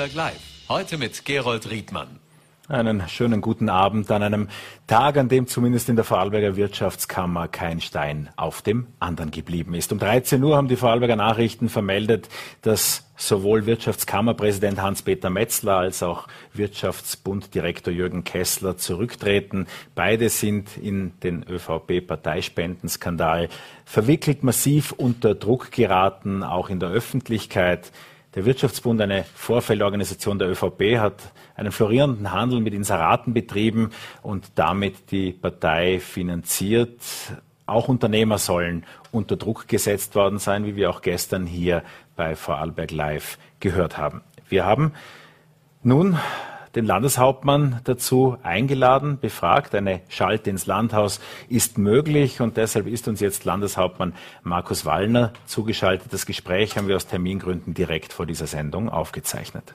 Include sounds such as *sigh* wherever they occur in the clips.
Vorarlberg Live. Heute mit Gerold Riedmann. Einen schönen guten Abend an einem Tag, an dem zumindest in der Vorarlberger Wirtschaftskammer kein Stein auf dem anderen geblieben ist. Um 13 Uhr haben die Vorarlberger Nachrichten vermeldet, dass sowohl Wirtschaftskammerpräsident Hans-Peter Metzler als auch Wirtschaftsbunddirektor Jürgen Kessler zurücktreten. Beide sind in den ÖVP-Parteispenden-Skandal verwickelt, massiv unter Druck geraten, auch in der Öffentlichkeit. Der Wirtschaftsbund, eine Vorfeldorganisation der ÖVP, hat einen florierenden Handel mit Inseraten betrieben und damit die Partei finanziert. Auch Unternehmer sollen unter Druck gesetzt worden sein, wie wir auch gestern hier bei Vorarlberg Live gehört haben. Wir haben nun den Landeshauptmann dazu eingeladen, befragt. Eine Schalte ins Landhaus ist möglich und deshalb ist uns jetzt Landeshauptmann Markus Wallner zugeschaltet. Das Gespräch haben wir aus Termingründen direkt vor dieser Sendung aufgezeichnet.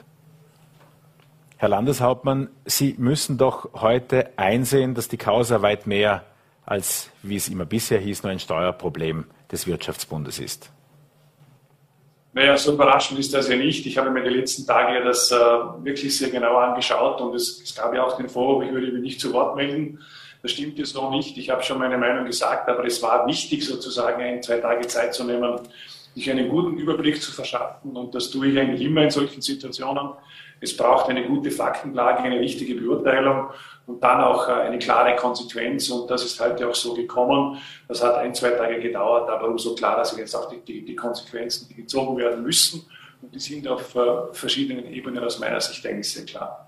Herr Landeshauptmann, Sie müssen doch heute einsehen, dass die Causa weit mehr als, wie es immer bisher hieß, nur ein Steuerproblem des Wirtschaftsbundes ist. Naja, so überraschend ist das ja nicht. Ich habe mir die letzten Tage das äh, wirklich sehr genau angeschaut und es, es, gab ja auch den Vorwurf, ich würde mich nicht zu Wort melden. Das stimmt jetzt noch nicht. Ich habe schon meine Meinung gesagt, aber es war wichtig, sozusagen ein, zwei Tage Zeit zu nehmen, sich einen guten Überblick zu verschaffen. Und das tue ich eigentlich immer in solchen Situationen. Es braucht eine gute Faktenlage, eine richtige Beurteilung und dann auch äh, eine klare Konsequenz. Und das ist heute auch so gekommen. Das hat ein, zwei Tage gedauert, aber umso klarer sind jetzt auch die, die, die Konsequenzen, die gezogen werden müssen. Und die sind auf äh, verschiedenen Ebenen aus meiner Sicht eigentlich sehr klar.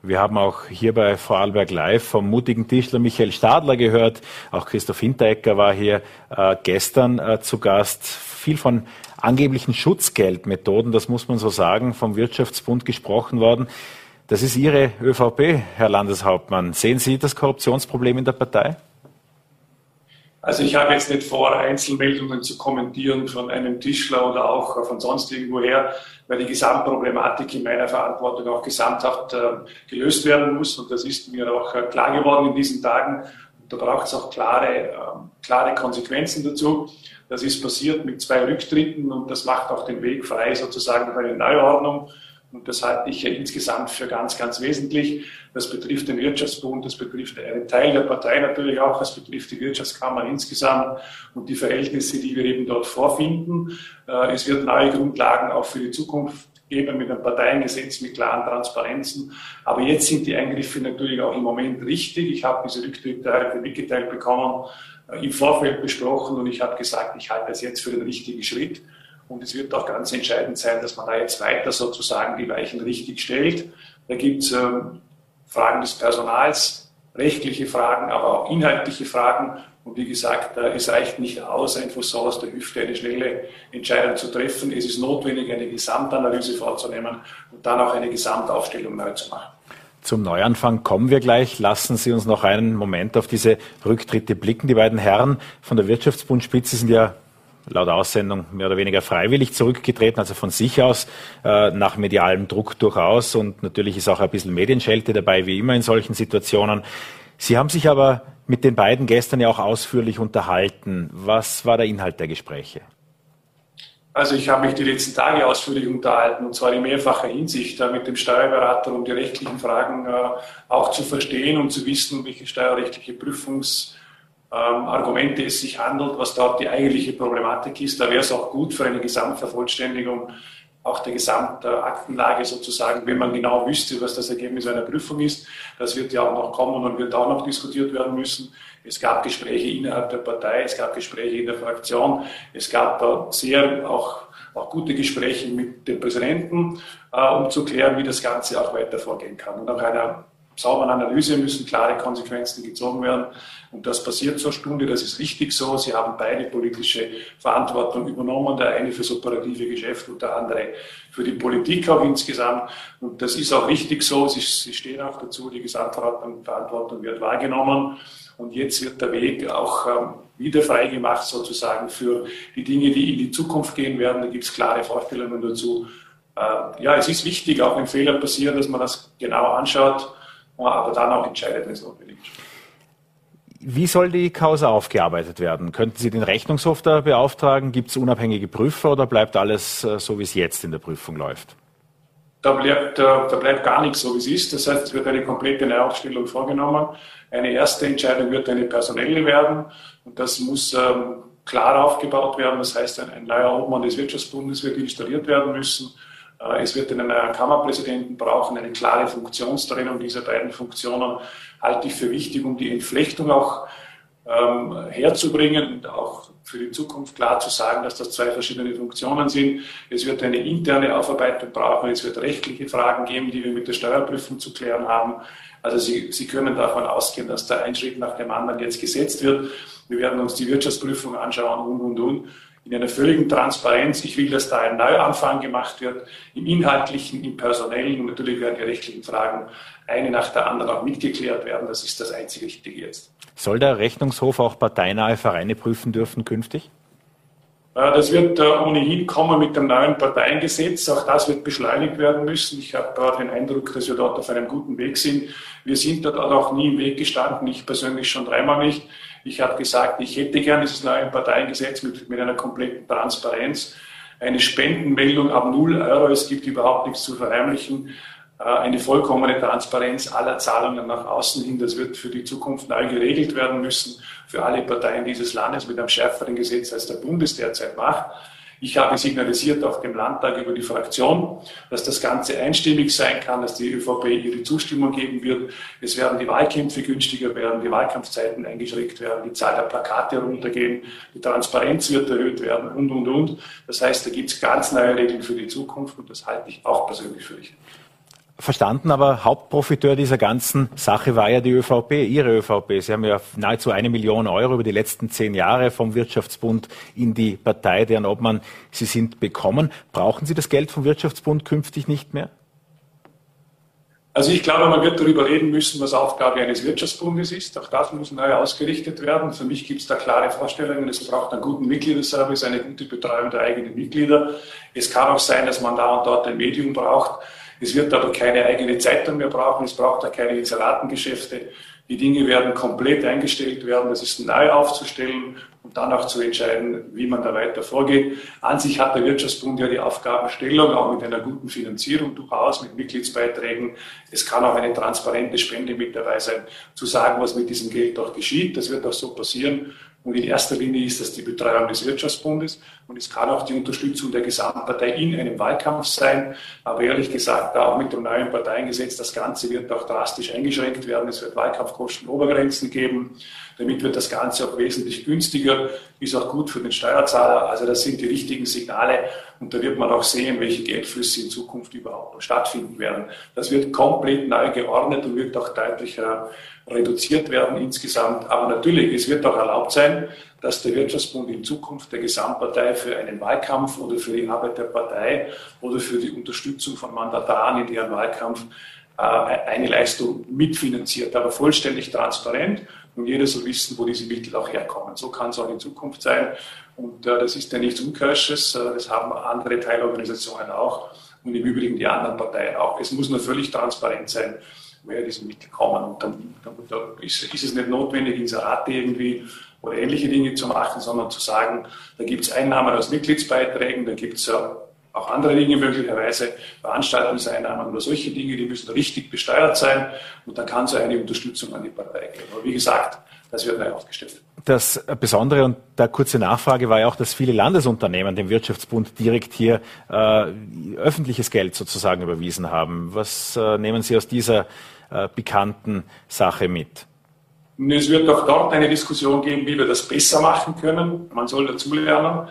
Wir haben auch hier bei Vorarlberg Live vom mutigen Tischler Michael Stadler gehört. Auch Christoph Hinteregger war hier äh, gestern äh, zu Gast. Viel von angeblichen Schutzgeldmethoden, das muss man so sagen, vom Wirtschaftsbund gesprochen worden. Das ist Ihre ÖVP, Herr Landeshauptmann. Sehen Sie das Korruptionsproblem in der Partei? Also ich habe jetzt nicht vor, Einzelmeldungen zu kommentieren von einem Tischler oder auch von sonst irgendwoher, weil die Gesamtproblematik in meiner Verantwortung auch gesamthaft äh, gelöst werden muss. Und das ist mir auch äh, klar geworden in diesen Tagen. Da braucht es auch klare, äh, klare Konsequenzen dazu. Das ist passiert mit zwei Rücktritten und das macht auch den Weg frei sozusagen für eine Neuordnung. Und das halte ich ja insgesamt für ganz, ganz wesentlich. Das betrifft den Wirtschaftsbund, das betrifft einen Teil der Partei natürlich auch, das betrifft die Wirtschaftskammer insgesamt und die Verhältnisse, die wir eben dort vorfinden. Äh, es wird neue Grundlagen auch für die Zukunft geben mit einem Parteiengesetz, mit klaren Transparenzen. Aber jetzt sind die Eingriffe natürlich auch im Moment richtig. Ich habe diese Rücktritte mitgeteilt bekommen, äh, im Vorfeld besprochen und ich habe gesagt, ich halte es jetzt für den richtigen Schritt. Und es wird auch ganz entscheidend sein, dass man da jetzt weiter sozusagen die Weichen richtig stellt. Da gibt es ähm, Fragen des Personals, rechtliche Fragen, aber auch inhaltliche Fragen. Und wie gesagt, äh, es reicht nicht aus, einfach so aus der Hüfte eine schnelle Entscheidung zu treffen. Es ist notwendig, eine Gesamtanalyse vorzunehmen und dann auch eine Gesamtaufstellung neu zu machen. Zum Neuanfang kommen wir gleich. Lassen Sie uns noch einen Moment auf diese Rücktritte blicken. Die beiden Herren von der Wirtschaftsbundspitze sind ja laut Aussendung mehr oder weniger freiwillig zurückgetreten, also von sich aus, äh, nach medialem Druck durchaus. Und natürlich ist auch ein bisschen Medienschelte dabei, wie immer in solchen Situationen. Sie haben sich aber mit den beiden gestern ja auch ausführlich unterhalten. Was war der Inhalt der Gespräche? Also ich habe mich die letzten Tage ausführlich unterhalten und zwar in mehrfacher Hinsicht mit dem Steuerberater, um die rechtlichen Fragen äh, auch zu verstehen und zu wissen, welche steuerrechtliche Prüfungs Argumente es sich handelt, was dort die eigentliche Problematik ist. Da wäre es auch gut für eine Gesamtvervollständigung auch der Gesamtaktenlage sozusagen, wenn man genau wüsste, was das Ergebnis einer Prüfung ist. Das wird ja auch noch kommen und wird auch noch diskutiert werden müssen. Es gab Gespräche innerhalb der Partei, es gab Gespräche in der Fraktion, es gab sehr auch, auch gute Gespräche mit dem Präsidenten, äh, um zu klären, wie das Ganze auch weiter vorgehen kann. Und nach einer sauberen Analyse müssen klare Konsequenzen gezogen werden. Und das passiert zur Stunde, das ist richtig so. Sie haben beide politische Verantwortung übernommen, der eine fürs operative Geschäft und der andere für die Politik auch insgesamt. Und das ist auch richtig so. Sie, Sie stehen auch dazu, die Gesamtverantwortung wird wahrgenommen. Und jetzt wird der Weg auch ähm, wieder freigemacht sozusagen für die Dinge, die in die Zukunft gehen werden. Da gibt es klare Vorstellungen dazu. Äh, ja, es ist wichtig, auch wenn Fehler passieren, dass man das genau anschaut aber dann auch entscheidet, wenn es notwendig ist. Wie soll die Causa aufgearbeitet werden? Könnten Sie den Rechnungshof da beauftragen? Gibt es unabhängige Prüfer oder bleibt alles äh, so, wie es jetzt in der Prüfung läuft? da bleibt, da bleibt gar nichts so, wie es ist. Das heißt, es wird eine komplette Neuaufstellung vorgenommen. Eine erste Entscheidung wird eine personelle werden und das muss ähm, klar aufgebaut werden. Das heißt, ein, ein neuer Obmann des Wirtschaftsbundes wird installiert werden müssen. Äh, es wird einen neuen Kammerpräsidenten brauchen, eine klare Funktionstrennung dieser beiden Funktionen halte ich für wichtig, um die Entflechtung auch ähm, herzubringen und auch für die Zukunft klar zu sagen, dass das zwei verschiedene Funktionen sind. Es wird eine interne Aufarbeitung brauchen, es wird rechtliche Fragen geben, die wir mit der Steuerprüfung zu klären haben. Also Sie, Sie können davon ausgehen, dass da ein Schritt nach dem anderen jetzt gesetzt wird. Wir werden uns die Wirtschaftsprüfung anschauen und, und, und in einer völligen Transparenz. Ich will, dass da ein Neuanfang gemacht wird, im Inhaltlichen, im Personellen und natürlich werden die rechtlichen Fragen eine nach der anderen auch mitgeklärt werden. Das ist das einzige Richtige jetzt. Soll der Rechnungshof auch parteinahe Vereine prüfen dürfen künftig? Das wird äh, ohnehin kommen mit dem neuen Parteiengesetz. Auch das wird beschleunigt werden müssen. Ich habe den Eindruck, dass wir dort auf einem guten Weg sind. Wir sind dort auch nie im Weg gestanden. Ich persönlich schon dreimal nicht. Ich habe gesagt, ich hätte gern dieses neue Parteiengesetz mit, mit einer kompletten Transparenz. Eine Spendenmeldung ab 0 Euro. Es gibt überhaupt nichts zu verheimlichen. Äh, eine vollkommene Transparenz aller Zahlungen nach außen hin. Das wird für die Zukunft neu geregelt werden müssen für alle Parteien dieses Landes mit einem schärferen Gesetz, als der Bundes derzeit macht. Ich habe signalisiert auf dem Landtag über die Fraktion, dass das Ganze einstimmig sein kann, dass die ÖVP ihre Zustimmung geben wird. Es werden die Wahlkämpfe günstiger werden, die Wahlkampfzeiten eingeschränkt werden, die Zahl der Plakate runtergehen, die Transparenz wird erhöht werden und, und, und. Das heißt, da gibt es ganz neue Regeln für die Zukunft und das halte ich auch persönlich für richtig. Verstanden, aber Hauptprofiteur dieser ganzen Sache war ja die ÖVP, Ihre ÖVP. Sie haben ja nahezu eine Million Euro über die letzten zehn Jahre vom Wirtschaftsbund in die Partei, deren Obmann Sie sind, bekommen. Brauchen Sie das Geld vom Wirtschaftsbund künftig nicht mehr? Also ich glaube, man wird darüber reden müssen, was Aufgabe eines Wirtschaftsbundes ist. Auch das muss neu ausgerichtet werden. Für mich gibt es da klare Vorstellungen. Es braucht einen guten Mitgliederservice, eine gute Betreuung der eigenen Mitglieder. Es kann auch sein, dass man da und dort ein Medium braucht es wird aber keine eigene Zeitung mehr brauchen, es braucht auch keine Inseratengeschäfte. Die Dinge werden komplett eingestellt werden, das ist neu aufzustellen und dann auch zu entscheiden, wie man da weiter vorgeht. An sich hat der Wirtschaftsbund ja die Aufgabenstellung, auch mit einer guten Finanzierung durchaus, mit Mitgliedsbeiträgen. Es kann auch eine transparente Spende mit dabei sein, zu sagen, was mit diesem Geld auch geschieht. Das wird auch so passieren. Und in erster Linie ist das die Betreuung des Wirtschaftsbundes und es kann auch die Unterstützung der Gesamtpartei in einem Wahlkampf sein. Aber ehrlich gesagt, auch mit dem neuen Parteiengesetz, das Ganze wird auch drastisch eingeschränkt werden. Es wird Wahlkampfkosten-Obergrenzen geben. Damit wird das Ganze auch wesentlich günstiger, ist auch gut für den Steuerzahler. Also das sind die richtigen Signale und da wird man auch sehen, welche Geldflüsse in Zukunft überhaupt stattfinden werden. Das wird komplett neu geordnet und wird auch deutlich reduziert werden insgesamt. Aber natürlich, es wird auch erlaubt sein, dass der Wirtschaftsbund in Zukunft der Gesamtpartei für einen Wahlkampf oder für die Arbeit der Partei oder für die Unterstützung von Mandataren in deren Wahlkampf äh, eine Leistung mitfinanziert, aber vollständig transparent und jeder soll wissen, wo diese Mittel auch herkommen. So kann es auch in Zukunft sein und äh, das ist ja nichts Unkirsches, äh, das haben andere Teilorganisationen auch und im Übrigen die anderen Parteien auch. Es muss nur völlig transparent sein, woher diese Mittel kommen und dann, dann, dann ist, ist, es nicht notwendig, Inserate irgendwie oder ähnliche Dinge zu machen, sondern zu sagen, da gibt es Einnahmen aus Mitgliedsbeiträgen, da gibt es auch andere Dinge möglicherweise, Veranstaltungseinnahmen oder solche Dinge, die müssen richtig besteuert sein und dann kann so eine Unterstützung an die Partei gehen. Aber wie gesagt, das wird neu aufgestellt. Das Besondere und der kurze Nachfrage war ja auch, dass viele Landesunternehmen dem Wirtschaftsbund direkt hier äh, öffentliches Geld sozusagen überwiesen haben. Was äh, nehmen Sie aus dieser äh, bekannten Sache mit? Es wird auch dort eine Diskussion geben, wie wir das besser machen können. Man soll dazulernen.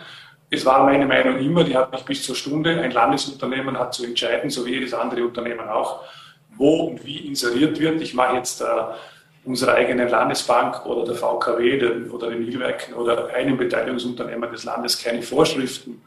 Es war meine Meinung immer, die hat mich bis zur Stunde. Ein Landesunternehmen hat zu entscheiden, so wie jedes andere Unternehmen auch, wo und wie inseriert wird. Ich mache jetzt äh, unserer eigenen Landesbank oder der VKW den, oder den Hilwerken oder einem Beteiligungsunternehmen des Landes keine Vorschriften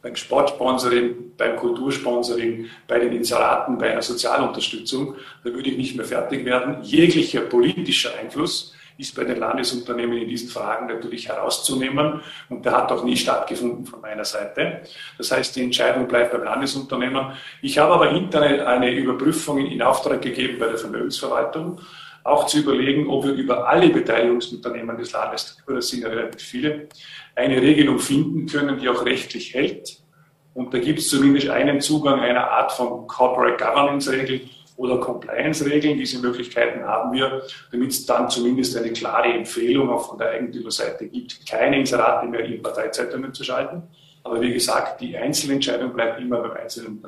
beim Sportsponsoring, beim Kultursponsoring, bei den Inseraten, bei einer Sozialunterstützung, da würde ich nicht mehr fertig werden. Jeglicher politischer Einfluss ist bei den Landesunternehmen in diesen Fragen natürlich herauszunehmen und der hat auch nie stattgefunden von meiner Seite. Das heißt, die Entscheidung bleibt beim Landesunternehmen. Ich habe aber intern eine Überprüfung in Auftrag gegeben bei der Vermögensverwaltung, auch zu überlegen, ob wir über alle Beteiligungsunternehmen des Landes, das sind ja relativ viele, eine Regelung finden können, die auch rechtlich hält Und da gibt es zumindest einen Zugang einer Art von Corporate Governance Regel oder Compliance-Regeln. Diese Möglichkeiten haben wir, damit es dann zumindest eine klare Empfehlung auch von der Eigentümerseite gibt, keine Inserate mehr in Parteizeitungen zu schalten. Aber wie gesagt, die Einzelentscheidung bleibt immer beim Einzelnen.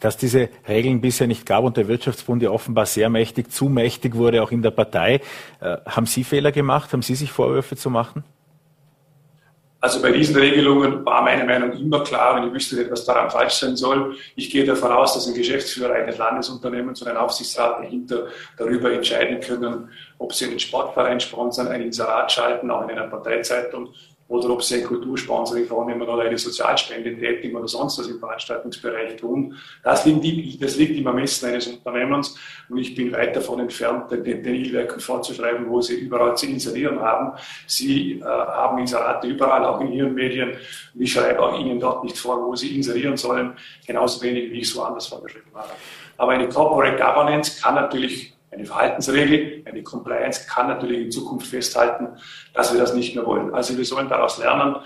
Dass diese Regeln bisher nicht gab und der Wirtschaftsbund ja offenbar sehr mächtig, zu mächtig wurde, auch in der Partei. Äh, haben Sie Fehler gemacht? Haben Sie sich Vorwürfe zu machen? Also bei diesen Regelungen war meine Meinung immer klar und ich wüsste nicht, was daran falsch sein soll. Ich gehe davon aus, dass ein Geschäftsführer eines Landesunternehmens und ein Aufsichtsrat dahinter darüber entscheiden können, ob sie einen Sportverein sponsern, ein Inserat schalten, auch in einer Parteizeitung oder ob sie ein Kultursponsoring vornehmen oder eine Sozialspende tätigen oder sonst was im Veranstaltungsbereich tun. Das liegt, das liegt im Ermessen eines Unternehmens und ich bin weit davon entfernt, den, den Il-Werken vorzuschreiben, wo sie überall zu inserieren haben. Sie äh, haben Inserate überall, auch in ihren Medien. Und ich schreibe auch Ihnen dort nicht vor, wo Sie inserieren sollen, genauso wenig, wie ich es woanders vorgeschrieben habe. Aber eine Corporate Governance kann natürlich eine Verhaltensregel, eine Compliance kann natürlich in Zukunft festhalten, dass wir das nicht mehr wollen. Also wir sollen daraus lernen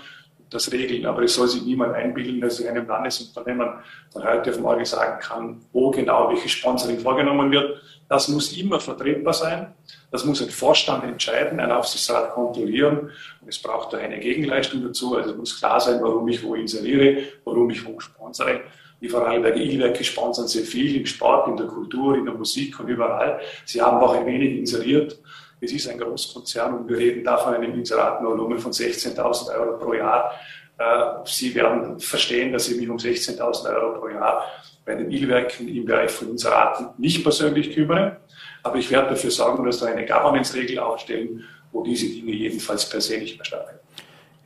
das regeln, aber es soll sich niemand einbilden, dass ich einem Landesunternehmen von heute auf morgen sagen kann, wo genau welches Sponsoring vorgenommen wird. Das muss immer vertretbar sein. Das muss ein Vorstand entscheiden, ein Aufsichtsrat kontrollieren. Und es braucht da eine Gegenleistung dazu. Also es muss klar sein, warum ich wo inseriere, warum ich wo sponsere. Die Vorarlberger E-Werke sponsern sehr viel im Sport, in der Kultur, in der Musik und überall. Sie haben auch ein wenig inseriert. Es ist ein Großkonzern und wir reden da von einem Inseratenvolumen von 16.000 Euro pro Jahr. Äh, Sie werden verstehen, dass ich mich um 16.000 Euro pro Jahr bei den Ilwerken im Bereich von Inseraten nicht persönlich kümmere. Aber ich werde dafür sorgen, dass wir eine Governance-Regel aufstellen, wo diese Dinge jedenfalls per se nicht mehr stattfinden.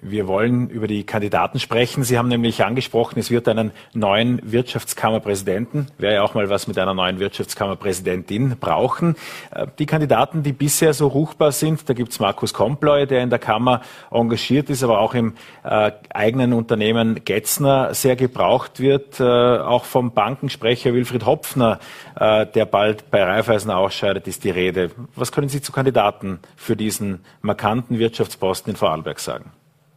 Wir wollen über die Kandidaten sprechen. Sie haben nämlich angesprochen, es wird einen neuen Wirtschaftskammerpräsidenten, wäre ja auch mal was mit einer neuen Wirtschaftskammerpräsidentin brauchen. Äh, die Kandidaten, die bisher so ruchbar sind, da gibt's Markus Komploy, der in der Kammer engagiert ist, aber auch im äh, eigenen Unternehmen Getzner sehr gebraucht wird. Äh, auch vom Bankensprecher Wilfried Hopfner, äh, der bald bei Raiffeisen ausscheidet, ist die Rede. Was können Sie zu Kandidaten für diesen markanten Wirtschaftsposten in Vorarlberg sagen?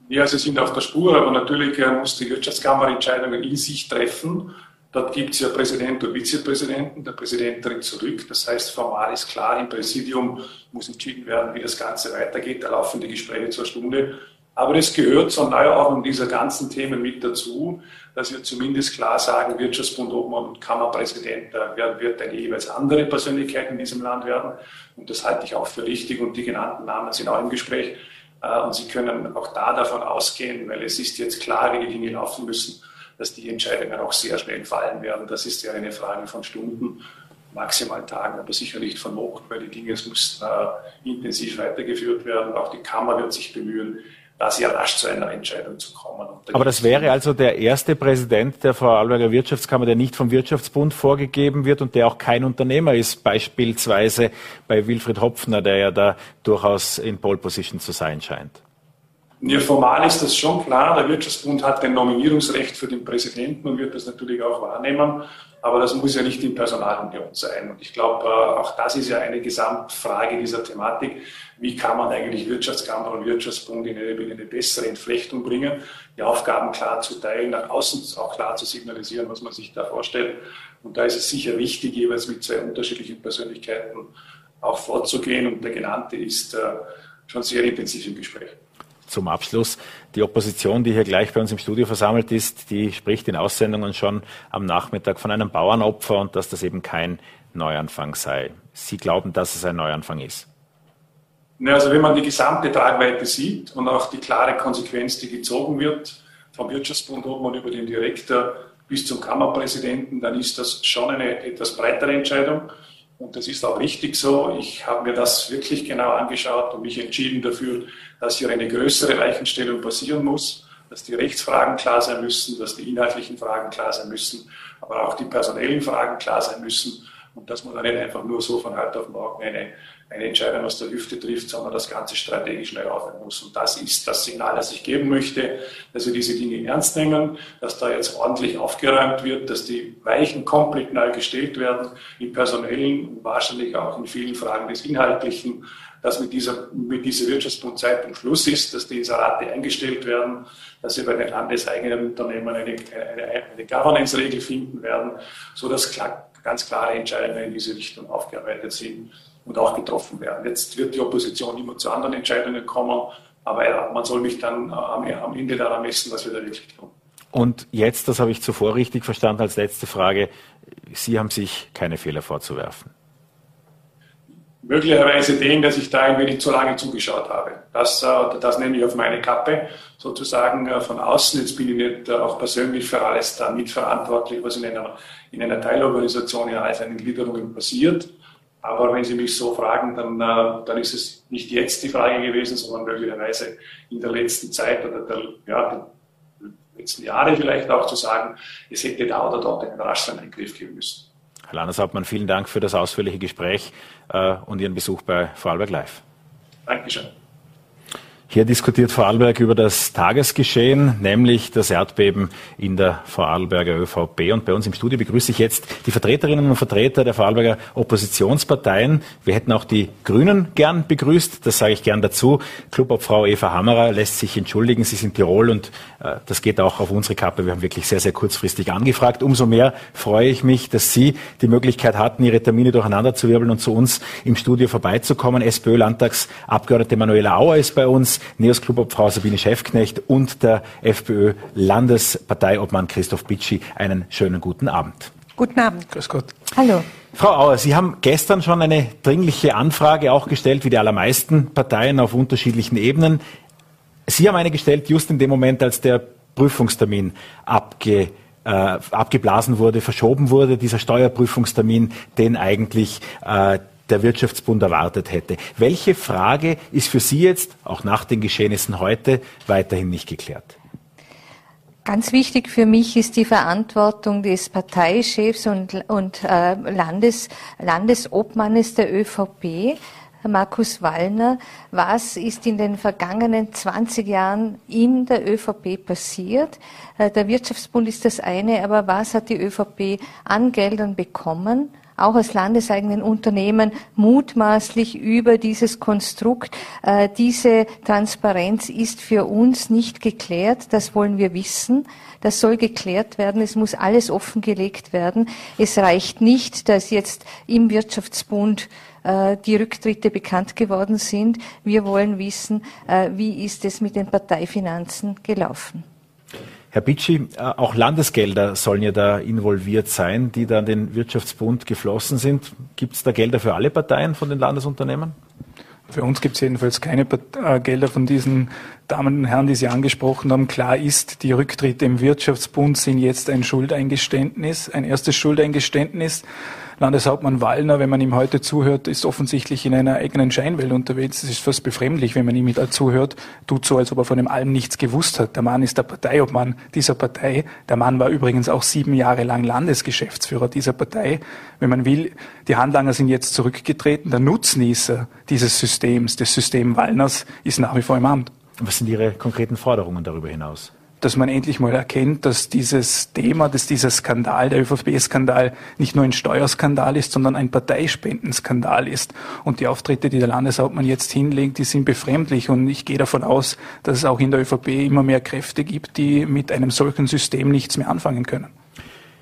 Ja, Sie sind auf der Spur, aber natürlich äh, muss die Wirtschaftskammer Entscheidungen in sich treffen. Dort gibt es ja Präsident und Vizepräsidenten. Der Präsident tritt zurück. Das heißt, formal ist klar, im Präsidium muss entschieden werden, wie das Ganze weitergeht. Da laufen die Gespräche zur Stunde. Aber es gehört zur Neuordnung dieser ganzen Themen mit dazu, dass wir zumindest klar sagen, Wirtschaftsbund Obmann und Kammerpräsident wird eine jeweils andere Persönlichkeit in diesem Land werden. Und das halte ich auch für richtig. Und die genannten Namen sind auch im Gespräch. Äh, und Sie können auch da davon ausgehen, weil es ist jetzt klar, wie die Dinge laufen müssen, dass die Entscheidungen auch sehr schnell fallen werden. Das ist ja eine Frage von Stunden, maximal Tagen, aber sicher nicht von Wochen, weil die Dinge müssen äh, intensiv weitergeführt werden. Auch die Kammer wird sich bemühen, da sehr rasch zu einer Entscheidung zu kommen. Da Aber das wäre also der erste Präsident der Vorarlberger Wirtschaftskammer, der nicht vom Wirtschaftsbund vorgegeben wird und der auch kein Unternehmer ist, beispielsweise bei Wilfried Hopfner, der ja da durchaus in Pole Position zu sein scheint. Ja, formal ist das schon klar. Der Wirtschaftsbund hat ein Nominierungsrecht für den Präsidenten und wird das natürlich auch wahrnehmen. Aber das muss ja nicht in Personalunion sein. Und ich glaube, äh, auch das ist ja eine Gesamtfrage dieser Thematik. Wie kann man eigentlich Wirtschaftskammer und Wirtschaftsbund in eine, in eine bessere Entflechtung bringen, die Aufgaben klar zu teilen, nach außen auch klar zu signalisieren, was man sich da vorstellt. Und da ist es sicher wichtig, jeweils mit zwei unterschiedlichen Persönlichkeiten auch vorzugehen. Und der Genannte ist äh, schon sehr intensiv im Gespräch zum Abschluss. Die Opposition, die hier gleich bei uns im Studio versammelt ist, die spricht in Aussendungen schon am Nachmittag von einem Bauernopfer und dass das eben kein Neuanfang sei. Sie glauben, dass es ein Neuanfang ist? Also wenn man die gesamte Tragweite sieht und auch die klare Konsequenz, die gezogen wird, vom Wirtschaftsbund Obmann über den Direktor bis zum Kammerpräsidenten, dann ist das schon eine etwas breitere Entscheidung. Und das ist auch richtig so. Ich habe mir das wirklich genau angeschaut und mich entschieden dafür, dass hier eine größere Weichenstellung passieren muss, dass die Rechtsfragen klar sein müssen, dass die inhaltlichen Fragen klar sein müssen, aber auch die personellen Fragen klar sein müssen und dass man dann nicht einfach nur so von heute auf morgen eine eine Entscheidung aus der Hüfte trifft, sondern das Ganze strategisch neu aufnehmen muss. Und das ist das Signal, das ich geben möchte, dass wir diese Dinge ernst nehmen, dass da jetzt ordentlich aufgeräumt wird, dass die Weichen komplett neu gestellt werden, im personellen und wahrscheinlich auch in vielen Fragen des Inhaltlichen, dass mit dieser, mit dieser Wirtschaftsbundzeitung Schluss ist, dass die Inserate eingestellt werden, dass wir bei den landeseigenen Unternehmen eine, eine, eine Governance-Regel finden werden, so dass klar, ganz klare Entscheidungen in diese Richtung aufgearbeitet sind und auch getroffen werden. Jetzt wird die Opposition immer zu anderen Entscheidungen kommen, aber man soll mich dann äh, am Ende daran messen, was wir da wirklich tun. Und jetzt, das habe ich zuvor richtig verstanden als letzte Frage, Sie haben sich keine Fehler vorzuwerfen. Möglicherweise den, dass ich da ein wenig zu lange zugeschaut habe. Das, äh, das nehme ich auf meine Kappe, sozusagen äh, von außen. Jetzt bin ich nicht auch persönlich für alles da mitverantwortlich, was in einer, in einer Teilorganisation in all seinen Gliederungen passiert. Aber wenn Sie mich so fragen, dann, äh, dann ist es nicht jetzt die Frage gewesen, sondern möglicherweise in der letzten Zeit oder der, ja, den letzten Jahre vielleicht auch zu sagen, es hätte da oder dort einen rascheren Eingriff geben müssen. Herr Landeshauptmann, vielen Dank für das ausführliche Gespräch äh, und Ihren Besuch bei Vorarlberg Live. Dankeschön. Hier diskutiert Vorarlberg über das Tagesgeschehen, nämlich das Erdbeben in der Vorarlberger ÖVP. Und bei uns im Studio begrüße ich jetzt die Vertreterinnen und Vertreter der Vorarlberger Oppositionsparteien. Wir hätten auch die Grünen gern begrüßt, das sage ich gern dazu. Clubobfrau Eva Hammerer lässt sich entschuldigen, sie sind Tirol und äh, das geht auch auf unsere Kappe. Wir haben wirklich sehr, sehr kurzfristig angefragt. Umso mehr freue ich mich, dass Sie die Möglichkeit hatten, Ihre Termine durcheinander zu wirbeln und zu uns im Studio vorbeizukommen. SPÖ-Landtagsabgeordnete Manuela Auer ist bei uns. Neos Clubobfrau Sabine Schäfknecht und der FPÖ-Landesparteiobmann Christoph Bitschi einen schönen guten Abend. Guten Abend. Grüß Gott. Hallo. Frau Auer, Sie haben gestern schon eine dringliche Anfrage auch gestellt, wie die allermeisten Parteien auf unterschiedlichen Ebenen. Sie haben eine gestellt, just in dem Moment, als der Prüfungstermin abge, äh, abgeblasen wurde, verschoben wurde, dieser Steuerprüfungstermin, den eigentlich äh, der Wirtschaftsbund erwartet hätte. Welche Frage ist für Sie jetzt, auch nach den Geschehnissen heute, weiterhin nicht geklärt? Ganz wichtig für mich ist die Verantwortung des Parteichefs und, und äh, Landes, Landesobmannes der ÖVP, Markus Wallner. Was ist in den vergangenen 20 Jahren in der ÖVP passiert? Äh, der Wirtschaftsbund ist das eine, aber was hat die ÖVP an Geldern bekommen? Auch als landeseigenen Unternehmen mutmaßlich über dieses Konstrukt. Äh, diese Transparenz ist für uns nicht geklärt. Das wollen wir wissen. Das soll geklärt werden. Es muss alles offengelegt werden. Es reicht nicht, dass jetzt im Wirtschaftsbund äh, die Rücktritte bekannt geworden sind. Wir wollen wissen, äh, wie ist es mit den Parteifinanzen gelaufen. Herr Bitschi, äh, auch Landesgelder sollen ja da involviert sein, die da an den Wirtschaftsbund geflossen sind. Gibt es da Gelder für alle Parteien von den Landesunternehmen? Für uns gibt es jedenfalls keine äh, Gelder von diesen Damen und Herren, die Sie angesprochen haben. Klar ist, die Rücktritte im Wirtschaftsbund sind jetzt ein Schuldeingeständnis, ein erstes Schuldeingeständnis. Landeshauptmann Wallner, wenn man ihm heute zuhört, ist offensichtlich in einer eigenen Scheinwelt unterwegs. Es ist fast befremdlich, wenn man ihm zuhört, tut so, als ob er von dem allem nichts gewusst hat. Der Mann ist der Parteiobmann dieser Partei. Der Mann war übrigens auch sieben Jahre lang Landesgeschäftsführer dieser Partei. Wenn man will, die Handlanger sind jetzt zurückgetreten. Der Nutznießer dieses Systems, des System Wallners, ist nach wie vor im Amt. Was sind Ihre konkreten Forderungen darüber hinaus? Dass man endlich mal erkennt, dass dieses Thema, dass dieser Skandal, der ÖVP-Skandal, nicht nur ein Steuerskandal ist, sondern ein Parteispendенskandal ist. Und die Auftritte, die der Landeshauptmann jetzt hinlegt, die sind befremdlich. Und ich gehe davon aus, dass es auch in der ÖVP immer mehr Kräfte gibt, die mit einem solchen System nichts mehr anfangen können.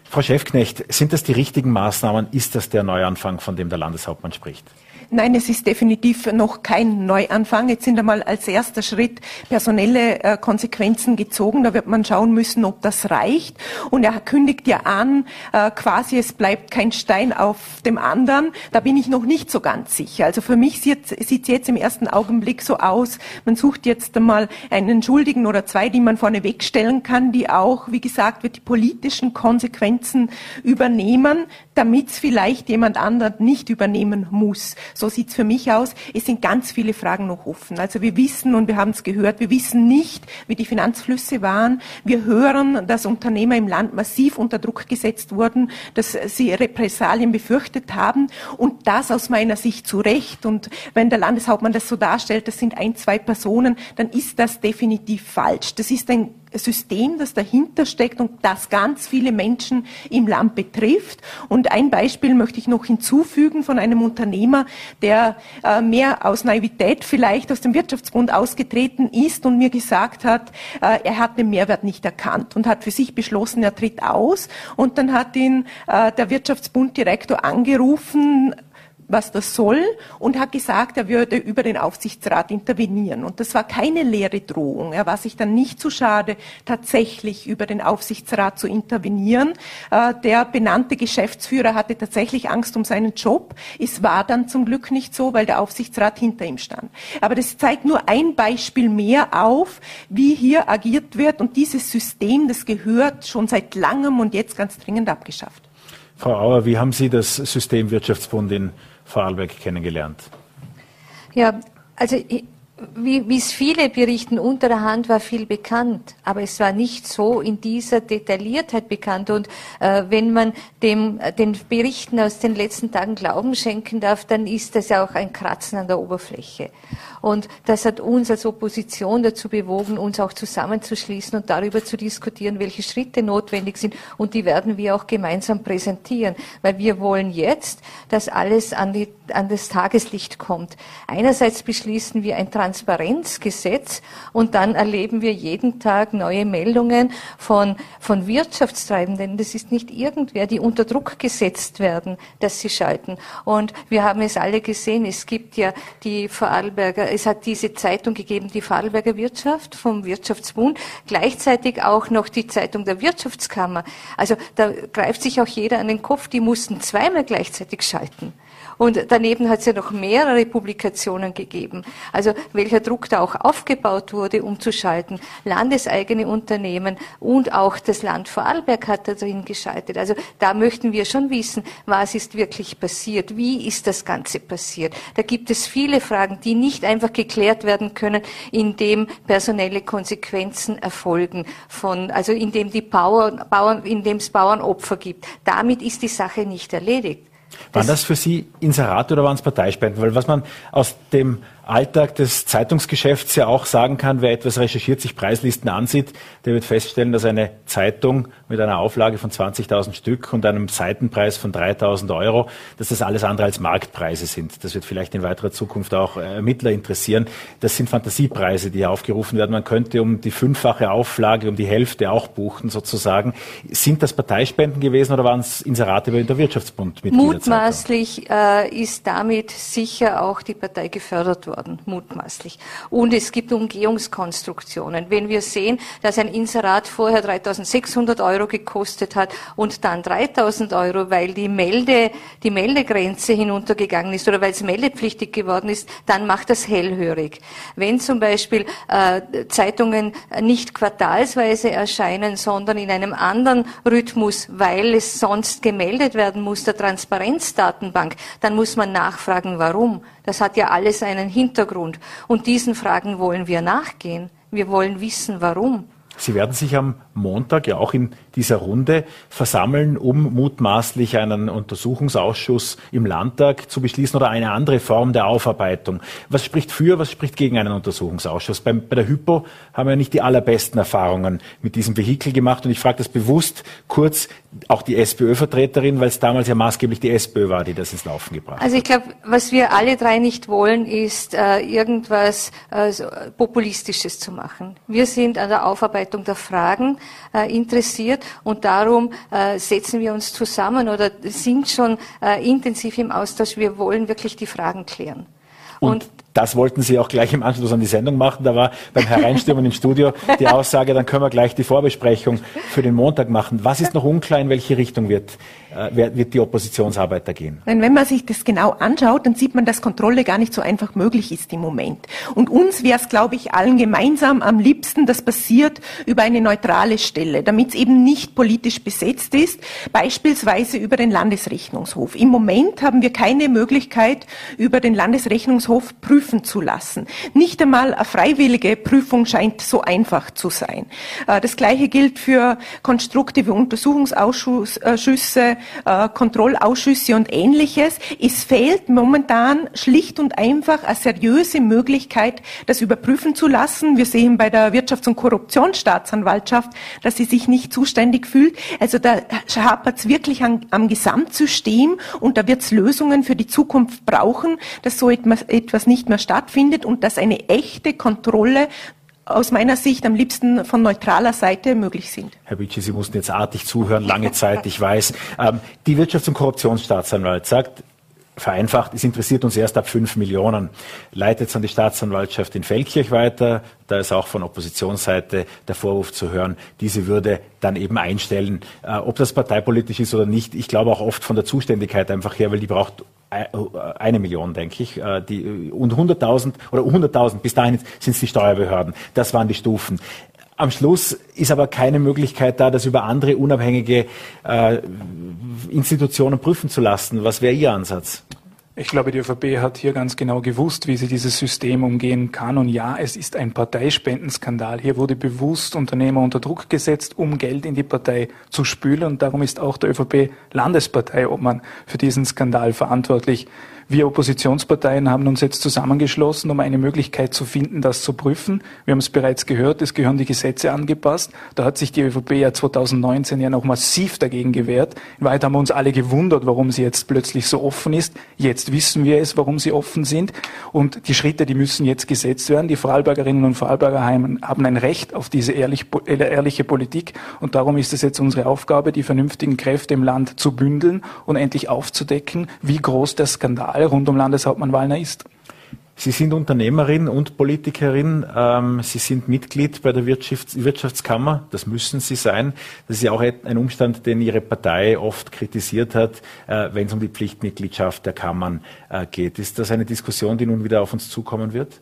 Frau Schäfknecht, sind das die richtigen Maßnahmen? Ist das der Neuanfang, von dem der Landeshauptmann spricht? Nein, es ist definitiv noch kein Neuanfang. Jetzt sind einmal als erster Schritt personelle äh, Konsequenzen gezogen. Da wird man schauen müssen, ob das reicht. Und er kündigt ja an, äh, quasi es bleibt kein Stein auf dem anderen. Da bin ich noch nicht so ganz sicher. Also für mich sieht es jetzt im ersten Augenblick so aus, man sucht jetzt einmal einen Schuldigen oder zwei, die man vorne wegstellen kann, die auch, wie gesagt, wird die politischen Konsequenzen übernehmen, damit es vielleicht jemand anderen nicht übernehmen muss. So sieht es für mich aus. Es sind ganz viele Fragen noch offen. Also wir wissen, und wir haben es gehört, wir wissen nicht, wie die Finanzflüsse waren. Wir hören, dass Unternehmer im Land massiv unter Druck gesetzt wurden, dass sie Repressalien befürchtet haben. Und das aus meiner Sicht zu Recht. Und wenn der Landeshauptmann das so darstellt, das sind ein, zwei Personen, dann ist das definitiv falsch. Das ist ein System, das dahinter steckt und das ganz viele Menschen im Land betrifft. Und ein Beispiel möchte ich noch hinzufügen von einem Unternehmer, der äh, mehr aus Naivität vielleicht aus dem Wirtschaftsbund ausgetreten ist und mir gesagt hat, äh, er hat den Mehrwert nicht erkannt und hat für sich beschlossen, er tritt aus. Und dann hat ihn äh, der Wirtschaftsbunddirektor angerufen, was das soll und hat gesagt, er würde über den Aufsichtsrat intervenieren. Und das war keine leere Drohung. Er war sich dann nicht zu schade, tatsächlich über den Aufsichtsrat zu intervenieren. Äh, der benannte Geschäftsführer hatte tatsächlich Angst um seinen Job. Es war dann zum Glück nicht so, weil der Aufsichtsrat hinter ihm stand. Aber das zeigt nur ein Beispiel mehr auf, wie hier agiert wird. Und dieses System, das gehört schon seit langem und jetzt ganz dringend abgeschafft. Frau Auer, wie haben Sie das System Wirtschaftsbund in Vorarlberg kennengelernt? Ja, also wie es viele berichten, unter der Hand war viel bekannt, aber es war nicht so in dieser Detailliertheit bekannt. Und äh, wenn man dem, den Berichten aus den letzten Tagen Glauben schenken darf, dann ist das ja auch ein Kratzen an der Oberfläche. Und das hat uns als Opposition dazu bewogen, uns auch zusammenzuschließen und darüber zu diskutieren, welche Schritte notwendig sind. Und die werden wir auch gemeinsam präsentieren, weil wir wollen jetzt, dass alles an, die, an das Tageslicht kommt. Einerseits beschließen wir ein Transparenzgesetz und dann erleben wir jeden Tag neue Meldungen von, von Wirtschaftstreibenden. Das ist nicht irgendwer, die unter Druck gesetzt werden, dass sie schalten. Und wir haben es alle gesehen, es gibt ja die Vorarlberger es hat diese Zeitung gegeben, die Vorarlberger Wirtschaft vom Wirtschaftsbund, gleichzeitig auch noch die Zeitung der Wirtschaftskammer. Also da greift sich auch jeder an den Kopf, die mussten zweimal gleichzeitig schalten. Und daneben hat es ja noch mehrere Publikationen gegeben. Also welcher Druck da auch aufgebaut wurde, um zu schalten. Landeseigene Unternehmen und auch das Land Vorarlberg hat da drin geschaltet. Also da möchten wir schon wissen, was ist wirklich passiert? Wie ist das Ganze passiert? Da gibt es viele Fragen, die nicht einfach geklärt werden können, indem personelle Konsequenzen erfolgen von, also indem die Bauern, Bauern, indem es Bauernopfer gibt. Damit ist die Sache nicht erledigt. Waren das für Sie Inserate oder waren es Parteispenden? Weil was man aus dem Alltag des Zeitungsgeschäfts ja auch sagen kann, wer etwas recherchiert, sich Preislisten ansieht, der wird feststellen, dass eine Zeitung mit einer Auflage von 20.000 Stück und einem Seitenpreis von 3.000 Euro, dass das alles andere als Marktpreise sind. Das wird vielleicht in weiterer Zukunft auch Ermittler interessieren. Das sind Fantasiepreise, die hier aufgerufen werden. Man könnte um die fünffache Auflage, um die Hälfte auch buchen sozusagen. Sind das Parteispenden gewesen oder waren es Inserate über den Wirtschaftsbund? Mutmaßlich äh, ist damit sicher auch die Partei gefördert worden worden, mutmaßlich. Und es gibt Umgehungskonstruktionen. Wenn wir sehen, dass ein Inserat vorher 3600 Euro gekostet hat und dann 3000 Euro, weil die Melde, die Meldegrenze hinuntergegangen ist oder weil es meldepflichtig geworden ist, dann macht das hellhörig. Wenn zum Beispiel äh, Zeitungen nicht quartalsweise erscheinen, sondern in einem anderen Rhythmus, weil es sonst gemeldet werden muss, der Transparenzdatenbank, dann muss man nachfragen, warum. Das hat ja alles einen Hintergrund. Und diesen Fragen wollen wir nachgehen. Wir wollen wissen, warum. Sie werden sich am Montag ja auch in dieser Runde versammeln, um mutmaßlich einen Untersuchungsausschuss im Landtag zu beschließen oder eine andere Form der Aufarbeitung. Was spricht für, was spricht gegen einen Untersuchungsausschuss? Bei, bei der Hypo haben wir nicht die allerbesten Erfahrungen mit diesem Vehikel gemacht und ich frage das bewusst kurz auch die SPÖ-Vertreterin, weil es damals ja maßgeblich die SPÖ war, die das ins Laufen gebracht hat. Also ich glaube, was wir alle drei nicht wollen, ist äh, irgendwas äh, Populistisches zu machen. Wir sind an der Aufarbeitung der Fragen äh, interessiert und darum äh, setzen wir uns zusammen oder sind schon äh, intensiv im Austausch. Wir wollen wirklich die Fragen klären. Und, und das wollten Sie auch gleich im Anschluss an die Sendung machen. Da war beim Hereinstürmen im Studio die *laughs* Aussage, dann können wir gleich die Vorbesprechung für den Montag machen. Was ist noch unklar, in welche Richtung wird, wird die Oppositionsarbeit da gehen? Wenn man sich das genau anschaut, dann sieht man, dass Kontrolle gar nicht so einfach möglich ist im Moment. Und uns wäre es, glaube ich, allen gemeinsam am liebsten, das passiert über eine neutrale Stelle, damit es eben nicht politisch besetzt ist, beispielsweise über den Landesrechnungshof. Im Moment haben wir keine Möglichkeit, über den Landesrechnungshof prüfen zu lassen. Nicht einmal eine freiwillige Prüfung scheint so einfach zu sein. Äh, das Gleiche gilt für Konstrukte wie Untersuchungsausschüsse äh, Kontrollausschüsse und ähnliches. Es fehlt momentan schlicht und einfach eine seriöse Möglichkeit, das überprüfen zu lassen. Wir sehen bei der Wirtschafts- und Korruptionsstaatsanwaltschaft, dass sie sich nicht zuständig fühlt. Also da hapert es wirklich an, am Gesamtsystem und da wird es Lösungen für die Zukunft brauchen, dass so etwas, etwas nicht mehr stattfindet und dass eine echte Kontrolle aus meiner Sicht am liebsten von neutraler Seite möglich sind. Herr Bitschi, Sie mussten jetzt artig zuhören, lange Zeit, ich weiß. Ähm, die Wirtschafts- und Korruptionsstaatsanwalt sagt, vereinfacht, es interessiert uns erst ab fünf Millionen. Leitet es an die Staatsanwaltschaft in Feldkirch weiter. Da ist auch von Oppositionsseite der Vorwurf zu hören, diese würde dann eben einstellen. Äh, ob das parteipolitisch ist oder nicht, ich glaube auch oft von der Zuständigkeit einfach her, weil die braucht eine Million, denke ich, äh, die, und 100.000 oder 100.000, bis dahin sind es die Steuerbehörden. Das waren die Stufen. Am Schluss ist aber keine Möglichkeit da, das über andere unabhängige äh, Institutionen prüfen zu lassen. Was wäre Ihr Ansatz? Ich glaube, die ÖVP hat hier ganz genau gewusst, wie sie dieses System umgehen kann. Und ja, es ist ein Parteispendенskandal. Hier wurde bewusst Unternehmer unter Druck gesetzt, um Geld in die Partei zu spülen. Und darum ist auch der ÖVP Landespartei Obmann für diesen Skandal verantwortlich. Wir Oppositionsparteien haben uns jetzt zusammengeschlossen, um eine Möglichkeit zu finden, das zu prüfen. Wir haben es bereits gehört, es gehören die Gesetze angepasst. Da hat sich die ÖVP ja 2019 ja noch massiv dagegen gewehrt. In Wahrheit haben wir uns alle gewundert, warum sie jetzt plötzlich so offen ist. Jetzt wissen wir es, warum sie offen sind. Und die Schritte, die müssen jetzt gesetzt werden. Die Vorarlbergerinnen und Vorarlberger haben ein Recht auf diese ehrlich, ehrliche Politik. Und darum ist es jetzt unsere Aufgabe, die vernünftigen Kräfte im Land zu bündeln und endlich aufzudecken, wie groß der Skandal rund um Landeshauptmann Wallner ist. Sie sind Unternehmerin und Politikerin. Ähm, Sie sind Mitglied bei der Wirtschafts Wirtschaftskammer. Das müssen Sie sein. Das ist ja auch ein Umstand, den Ihre Partei oft kritisiert hat, äh, wenn es um die Pflichtmitgliedschaft der Kammern äh, geht. Ist das eine Diskussion, die nun wieder auf uns zukommen wird?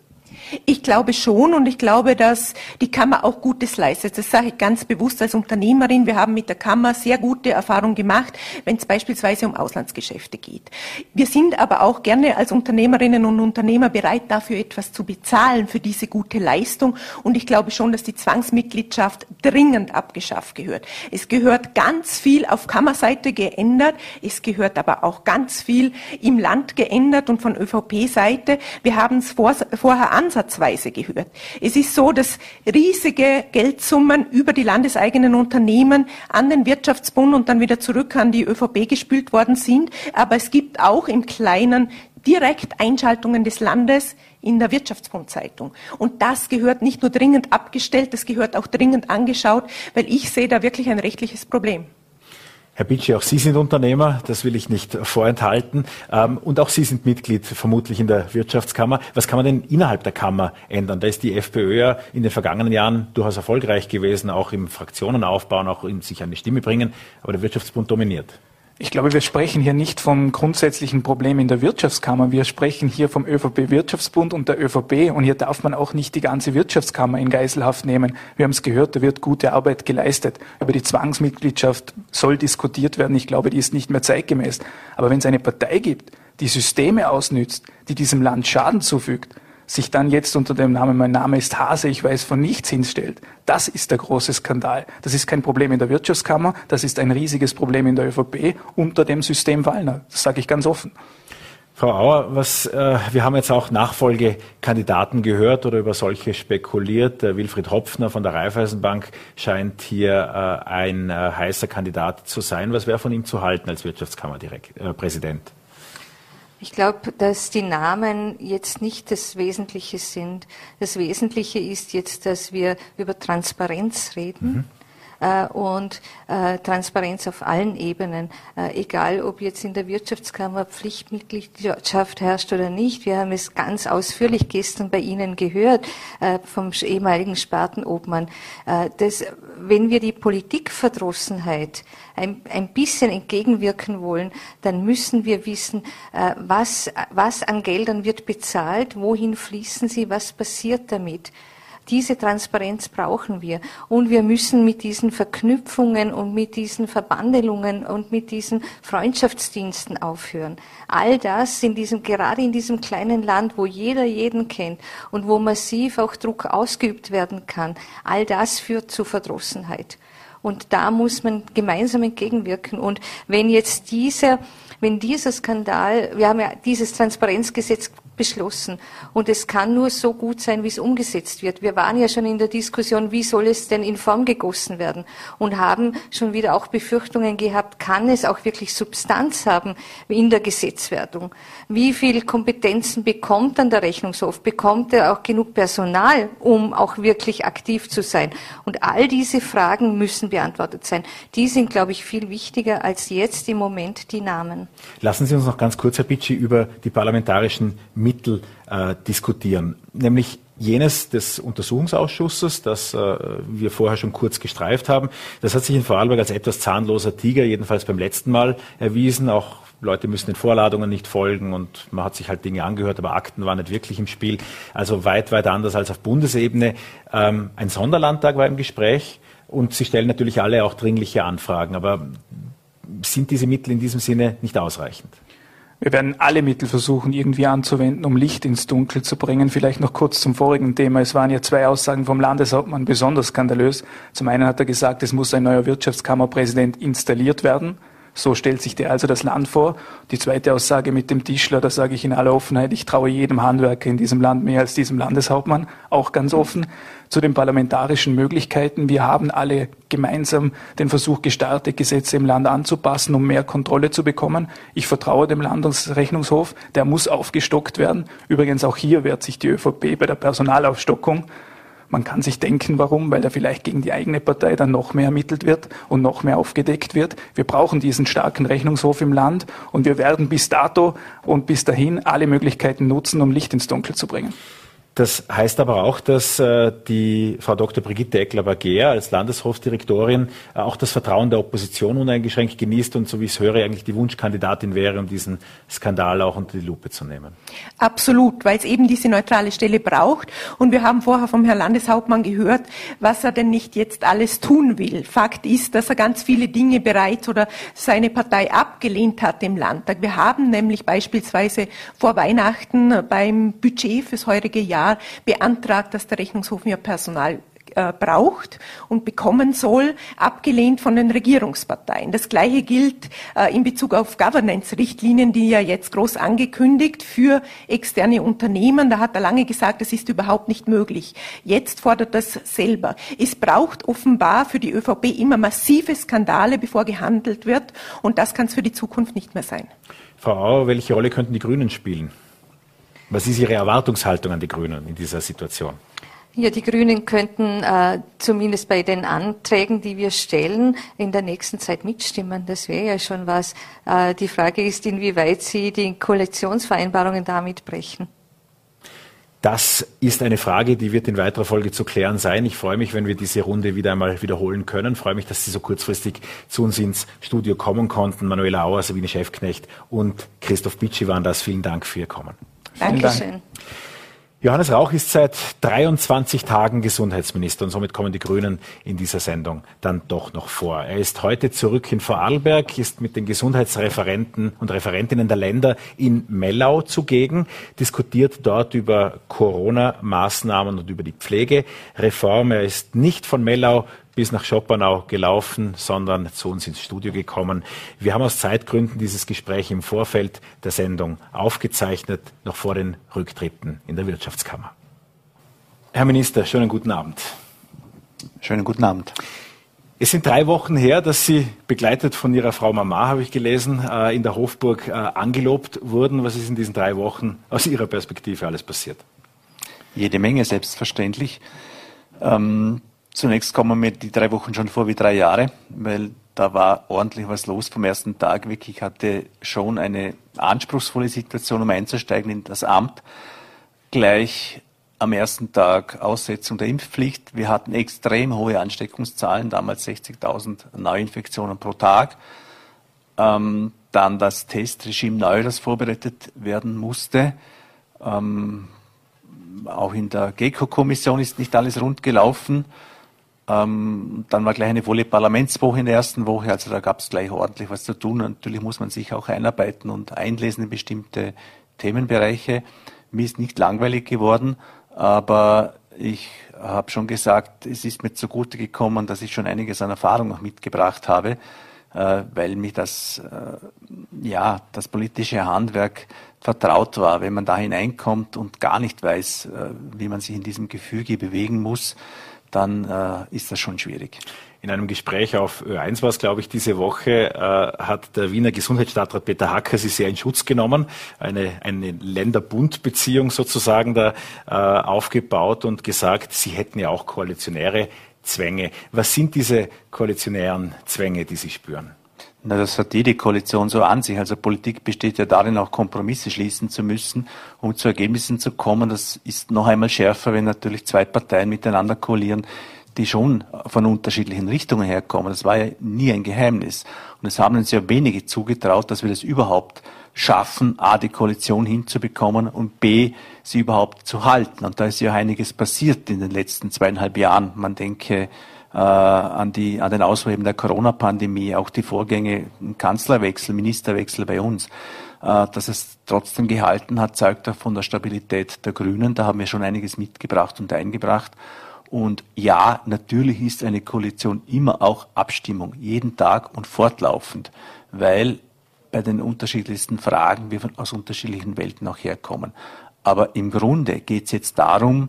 Ich glaube schon und ich glaube, dass die Kammer auch Gutes leistet. Das sage ich ganz bewusst als Unternehmerin. Wir haben mit der Kammer sehr gute Erfahrungen gemacht, wenn es beispielsweise um Auslandsgeschäfte geht. Wir sind aber auch gerne als Unternehmerinnen und Unternehmer bereit, dafür etwas zu bezahlen für diese gute Leistung. Und ich glaube schon, dass die Zwangsmitgliedschaft dringend abgeschafft gehört. Es gehört ganz viel auf Kammerseite geändert. Es gehört aber auch ganz viel im Land geändert und von ÖVP-Seite. Wir haben es vor, vorher an ansatzweise gehört. Es ist so, dass riesige Geldsummen über die landeseigenen Unternehmen an den Wirtschaftsbund und dann wieder zurück an die ÖVP gespült worden sind. Aber es gibt auch im Kleinen direkt Einschaltungen des Landes in der Wirtschaftsbundzeitung. Und das gehört nicht nur dringend abgestellt, das gehört auch dringend angeschaut, weil ich sehe da wirklich ein rechtliches Problem. Herr Bitschi, auch Sie sind Unternehmer, das will ich nicht vorenthalten. Ähm, und auch Sie sind Mitglied vermutlich in der Wirtschaftskammer. Was kann man denn innerhalb der Kammer ändern? Da ist die FPÖ ja in den vergangenen Jahren durchaus erfolgreich gewesen, auch im Fraktionenaufbauen, auch in sich eine Stimme bringen. Aber der Wirtschaftsbund dominiert. Ich glaube, wir sprechen hier nicht vom grundsätzlichen Problem in der Wirtschaftskammer. Wir sprechen hier vom ÖVP-Wirtschaftsbund und der ÖVP. Und hier darf man auch nicht die ganze Wirtschaftskammer in Geiselhaft nehmen. Wir haben es gehört, da wird gute Arbeit geleistet. Über die Zwangsmitgliedschaft soll diskutiert werden. Ich glaube, die ist nicht mehr zeitgemäß. Aber wenn es eine Partei gibt, die Systeme ausnützt, die diesem Land Schaden zufügt, sich dann jetzt unter dem Namen, mein Name ist Hase, ich weiß von nichts hinstellt. Das ist der große Skandal. Das ist kein Problem in der Wirtschaftskammer, das ist ein riesiges Problem in der ÖVP unter dem System Wallner. Das sage ich ganz offen. Frau Auer, was, äh, wir haben jetzt auch Nachfolgekandidaten gehört oder über solche spekuliert. Äh, Wilfried Hopfner von der Raiffeisenbank scheint hier äh, ein äh, heißer Kandidat zu sein. Was wäre von ihm zu halten als Wirtschaftskammerpräsident? Ich glaube, dass die Namen jetzt nicht das Wesentliche sind. Das Wesentliche ist jetzt, dass wir über Transparenz reden. Mhm und äh, Transparenz auf allen Ebenen, äh, egal ob jetzt in der Wirtschaftskammer Pflichtmitgliedschaft herrscht oder nicht. Wir haben es ganz ausführlich gestern bei Ihnen gehört vom ehemaligen Spartenobmann, dass wenn wir die Politikverdrossenheit ein, ein bisschen entgegenwirken wollen, dann müssen wir wissen, was, was an Geldern wird bezahlt, wohin fließen sie, was passiert damit. Diese Transparenz brauchen wir. Und wir müssen mit diesen Verknüpfungen und mit diesen Verbandelungen und mit diesen Freundschaftsdiensten aufhören. All das in diesem, gerade in diesem kleinen Land, wo jeder jeden kennt und wo massiv auch Druck ausgeübt werden kann, all das führt zu Verdrossenheit. Und da muss man gemeinsam entgegenwirken. Und wenn jetzt dieser, wenn dieser Skandal, wir haben ja dieses Transparenzgesetz beschlossen. Und es kann nur so gut sein, wie es umgesetzt wird. Wir waren ja schon in der Diskussion, wie soll es denn in Form gegossen werden? Und haben schon wieder auch Befürchtungen gehabt, kann es auch wirklich Substanz haben in der Gesetzwerdung? Wie viel Kompetenzen bekommt dann der Rechnungshof? Bekommt er auch genug Personal, um auch wirklich aktiv zu sein? Und all diese Fragen müssen beantwortet sein. Die sind, glaube ich, viel wichtiger als jetzt im Moment die Namen. Lassen Sie uns noch ganz kurz, Herr Bitschi, über die parlamentarischen Mittel äh, diskutieren, nämlich jenes des Untersuchungsausschusses, das äh, wir vorher schon kurz gestreift haben. Das hat sich in Vorarlberg als etwas zahnloser Tiger, jedenfalls beim letzten Mal, erwiesen. Auch Leute müssen den Vorladungen nicht folgen und man hat sich halt Dinge angehört, aber Akten waren nicht wirklich im Spiel. Also weit, weit anders als auf Bundesebene. Ähm, ein Sonderlandtag war im Gespräch und Sie stellen natürlich alle auch dringliche Anfragen. Aber sind diese Mittel in diesem Sinne nicht ausreichend? Wir werden alle Mittel versuchen, irgendwie anzuwenden, um Licht ins Dunkel zu bringen. Vielleicht noch kurz zum vorigen Thema. Es waren ja zwei Aussagen vom Landeshauptmann besonders skandalös. Zum einen hat er gesagt, es muss ein neuer Wirtschaftskammerpräsident installiert werden. So stellt sich der also das Land vor. Die zweite Aussage mit dem Tischler, da sage ich in aller Offenheit, ich traue jedem Handwerker in diesem Land mehr als diesem Landeshauptmann, auch ganz offen. Zu den parlamentarischen Möglichkeiten. Wir haben alle gemeinsam den Versuch gestartet, Gesetze im Land anzupassen, um mehr Kontrolle zu bekommen. Ich vertraue dem Landesrechnungshof, der muss aufgestockt werden. Übrigens auch hier wehrt sich die ÖVP bei der Personalaufstockung. Man kann sich denken, warum, weil er vielleicht gegen die eigene Partei dann noch mehr ermittelt wird und noch mehr aufgedeckt wird. Wir brauchen diesen starken Rechnungshof im Land und wir werden bis dato und bis dahin alle Möglichkeiten nutzen, um Licht ins Dunkel zu bringen. Das heißt aber auch, dass äh, die Frau Dr. Brigitte Eckler-Bager als Landeshofdirektorin äh, auch das Vertrauen der Opposition uneingeschränkt genießt und, so wie ich es höre, eigentlich die Wunschkandidatin wäre, um diesen Skandal auch unter die Lupe zu nehmen. Absolut, weil es eben diese neutrale Stelle braucht. Und wir haben vorher vom Herrn Landeshauptmann gehört, was er denn nicht jetzt alles tun will. Fakt ist, dass er ganz viele Dinge bereits oder seine Partei abgelehnt hat im Landtag. Wir haben nämlich beispielsweise vor Weihnachten beim Budget fürs heurige Jahr Jahr beantragt, dass der Rechnungshof mehr Personal äh, braucht und bekommen soll, abgelehnt von den Regierungsparteien. Das Gleiche gilt äh, in Bezug auf Governance-Richtlinien, die ja jetzt groß angekündigt für externe Unternehmen. Da hat er lange gesagt, das ist überhaupt nicht möglich. Jetzt fordert das selber. Es braucht offenbar für die ÖVP immer massive Skandale, bevor gehandelt wird. Und das kann es für die Zukunft nicht mehr sein. Frau Auer, welche Rolle könnten die Grünen spielen? Was ist Ihre Erwartungshaltung an die Grünen in dieser Situation? Ja, die Grünen könnten äh, zumindest bei den Anträgen, die wir stellen, in der nächsten Zeit mitstimmen. Das wäre ja schon was. Äh, die Frage ist, inwieweit sie die Koalitionsvereinbarungen damit brechen. Das ist eine Frage, die wird in weiterer Folge zu klären sein. Ich freue mich, wenn wir diese Runde wieder einmal wiederholen können. Ich freue mich, dass Sie so kurzfristig zu uns ins Studio kommen konnten. Manuela Auer, Sabine Schäfknecht und Christoph Bitschi waren das. Vielen Dank für Ihr Kommen. Dankeschön. Johannes Rauch ist seit 23 Tagen Gesundheitsminister und somit kommen die Grünen in dieser Sendung dann doch noch vor. Er ist heute zurück in Vorarlberg, ist mit den Gesundheitsreferenten und Referentinnen der Länder in Mellau zugegen, diskutiert dort über Corona-Maßnahmen und über die Pflegereform. Er ist nicht von Mellau bis nach Schopernau gelaufen, sondern zu uns ins Studio gekommen. Wir haben aus Zeitgründen dieses Gespräch im Vorfeld der Sendung aufgezeichnet, noch vor den Rücktritten in der Wirtschaftskammer. Herr Minister, schönen guten Abend. Schönen guten Abend. Es sind drei Wochen her, dass Sie begleitet von Ihrer Frau Mama, habe ich gelesen, äh, in der Hofburg äh, angelobt wurden. Was ist in diesen drei Wochen aus Ihrer Perspektive alles passiert? Jede Menge, selbstverständlich. Ähm, Zunächst kommen mir die drei Wochen schon vor wie drei Jahre, weil da war ordentlich was los vom ersten Tag. Wirklich hatte schon eine anspruchsvolle Situation, um einzusteigen in das Amt. Gleich am ersten Tag Aussetzung der Impfpflicht. Wir hatten extrem hohe Ansteckungszahlen, damals 60.000 Neuinfektionen pro Tag. Ähm, dann das Testregime neu, das vorbereitet werden musste. Ähm, auch in der GECO-Kommission ist nicht alles rund gelaufen. Ähm, dann war gleich eine volle Parlamentswoche in der ersten Woche, also da gab es gleich ordentlich was zu tun. Natürlich muss man sich auch einarbeiten und einlesen in bestimmte Themenbereiche. Mir ist nicht langweilig geworden, aber Ich habe schon gesagt, es ist mir zugute gekommen, dass ich schon einiges an Erfahrung noch mitgebracht habe, äh, weil mich das, äh, ja, das politische Handwerk vertraut war. Wenn man da hineinkommt und gar nicht weiß, äh, wie man sich in diesem Gefüge bewegen muss, dann äh, ist das schon schwierig. In einem Gespräch auf Ö1 war es, glaube ich, diese Woche, äh, hat der Wiener Gesundheitsstadtrat Peter Hacker sie sehr in Schutz genommen, eine, eine Länderbundbeziehung sozusagen da äh, aufgebaut und gesagt, sie hätten ja auch koalitionäre Zwänge. Was sind diese koalitionären Zwänge, die Sie spüren? Na, das hat jede Koalition so an sich. Also Politik besteht ja darin, auch Kompromisse schließen zu müssen, um zu Ergebnissen zu kommen. Das ist noch einmal schärfer, wenn natürlich zwei Parteien miteinander koalieren, die schon von unterschiedlichen Richtungen herkommen. Das war ja nie ein Geheimnis. Und es haben uns ja wenige zugetraut, dass wir das überhaupt schaffen, A, die Koalition hinzubekommen und B, sie überhaupt zu halten. Und da ist ja einiges passiert in den letzten zweieinhalb Jahren. Man denke an, die, an den Ausweben der Corona-Pandemie, auch die Vorgänge, Kanzlerwechsel, Ministerwechsel bei uns. Äh, dass es trotzdem gehalten hat, zeugt auch von der Stabilität der Grünen. Da haben wir schon einiges mitgebracht und eingebracht. Und ja, natürlich ist eine Koalition immer auch Abstimmung, jeden Tag und fortlaufend, weil bei den unterschiedlichsten Fragen wir von, aus unterschiedlichen Welten auch herkommen. Aber im Grunde geht es jetzt darum,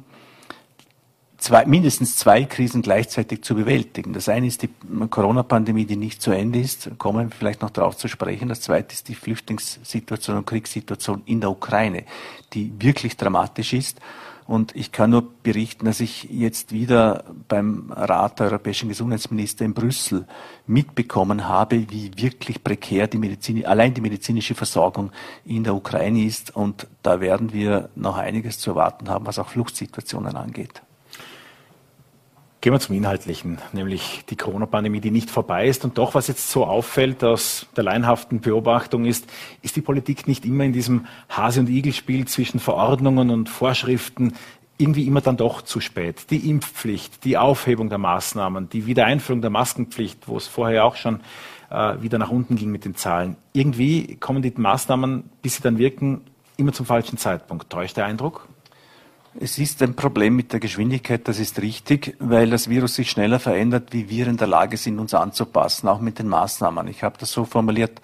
zwei, mindestens zwei Krisen gleichzeitig zu bewältigen. Das eine ist die Corona-Pandemie, die nicht zu Ende ist, kommen wir vielleicht noch darauf zu sprechen. Das zweite ist die Flüchtlingssituation und Kriegssituation in der Ukraine, die wirklich dramatisch ist. Und ich kann nur berichten, dass ich jetzt wieder beim Rat der europäischen Gesundheitsminister in Brüssel mitbekommen habe, wie wirklich prekär die Medizin, allein die medizinische Versorgung in der Ukraine ist. Und da werden wir noch einiges zu erwarten haben, was auch Fluchtsituationen angeht. Gehen wir zum Inhaltlichen, nämlich die Corona-Pandemie, die nicht vorbei ist. Und doch, was jetzt so auffällt aus der leinhaften Beobachtung ist, ist die Politik nicht immer in diesem Hase- und Igel-Spiel zwischen Verordnungen und Vorschriften irgendwie immer dann doch zu spät. Die Impfpflicht, die Aufhebung der Maßnahmen, die Wiedereinführung der Maskenpflicht, wo es vorher auch schon äh, wieder nach unten ging mit den Zahlen. Irgendwie kommen die Maßnahmen, bis sie dann wirken, immer zum falschen Zeitpunkt. Täuscht der Eindruck? Es ist ein Problem mit der Geschwindigkeit, das ist richtig, weil das Virus sich schneller verändert, wie wir in der Lage sind, uns anzupassen, auch mit den Maßnahmen. Ich habe das so formuliert,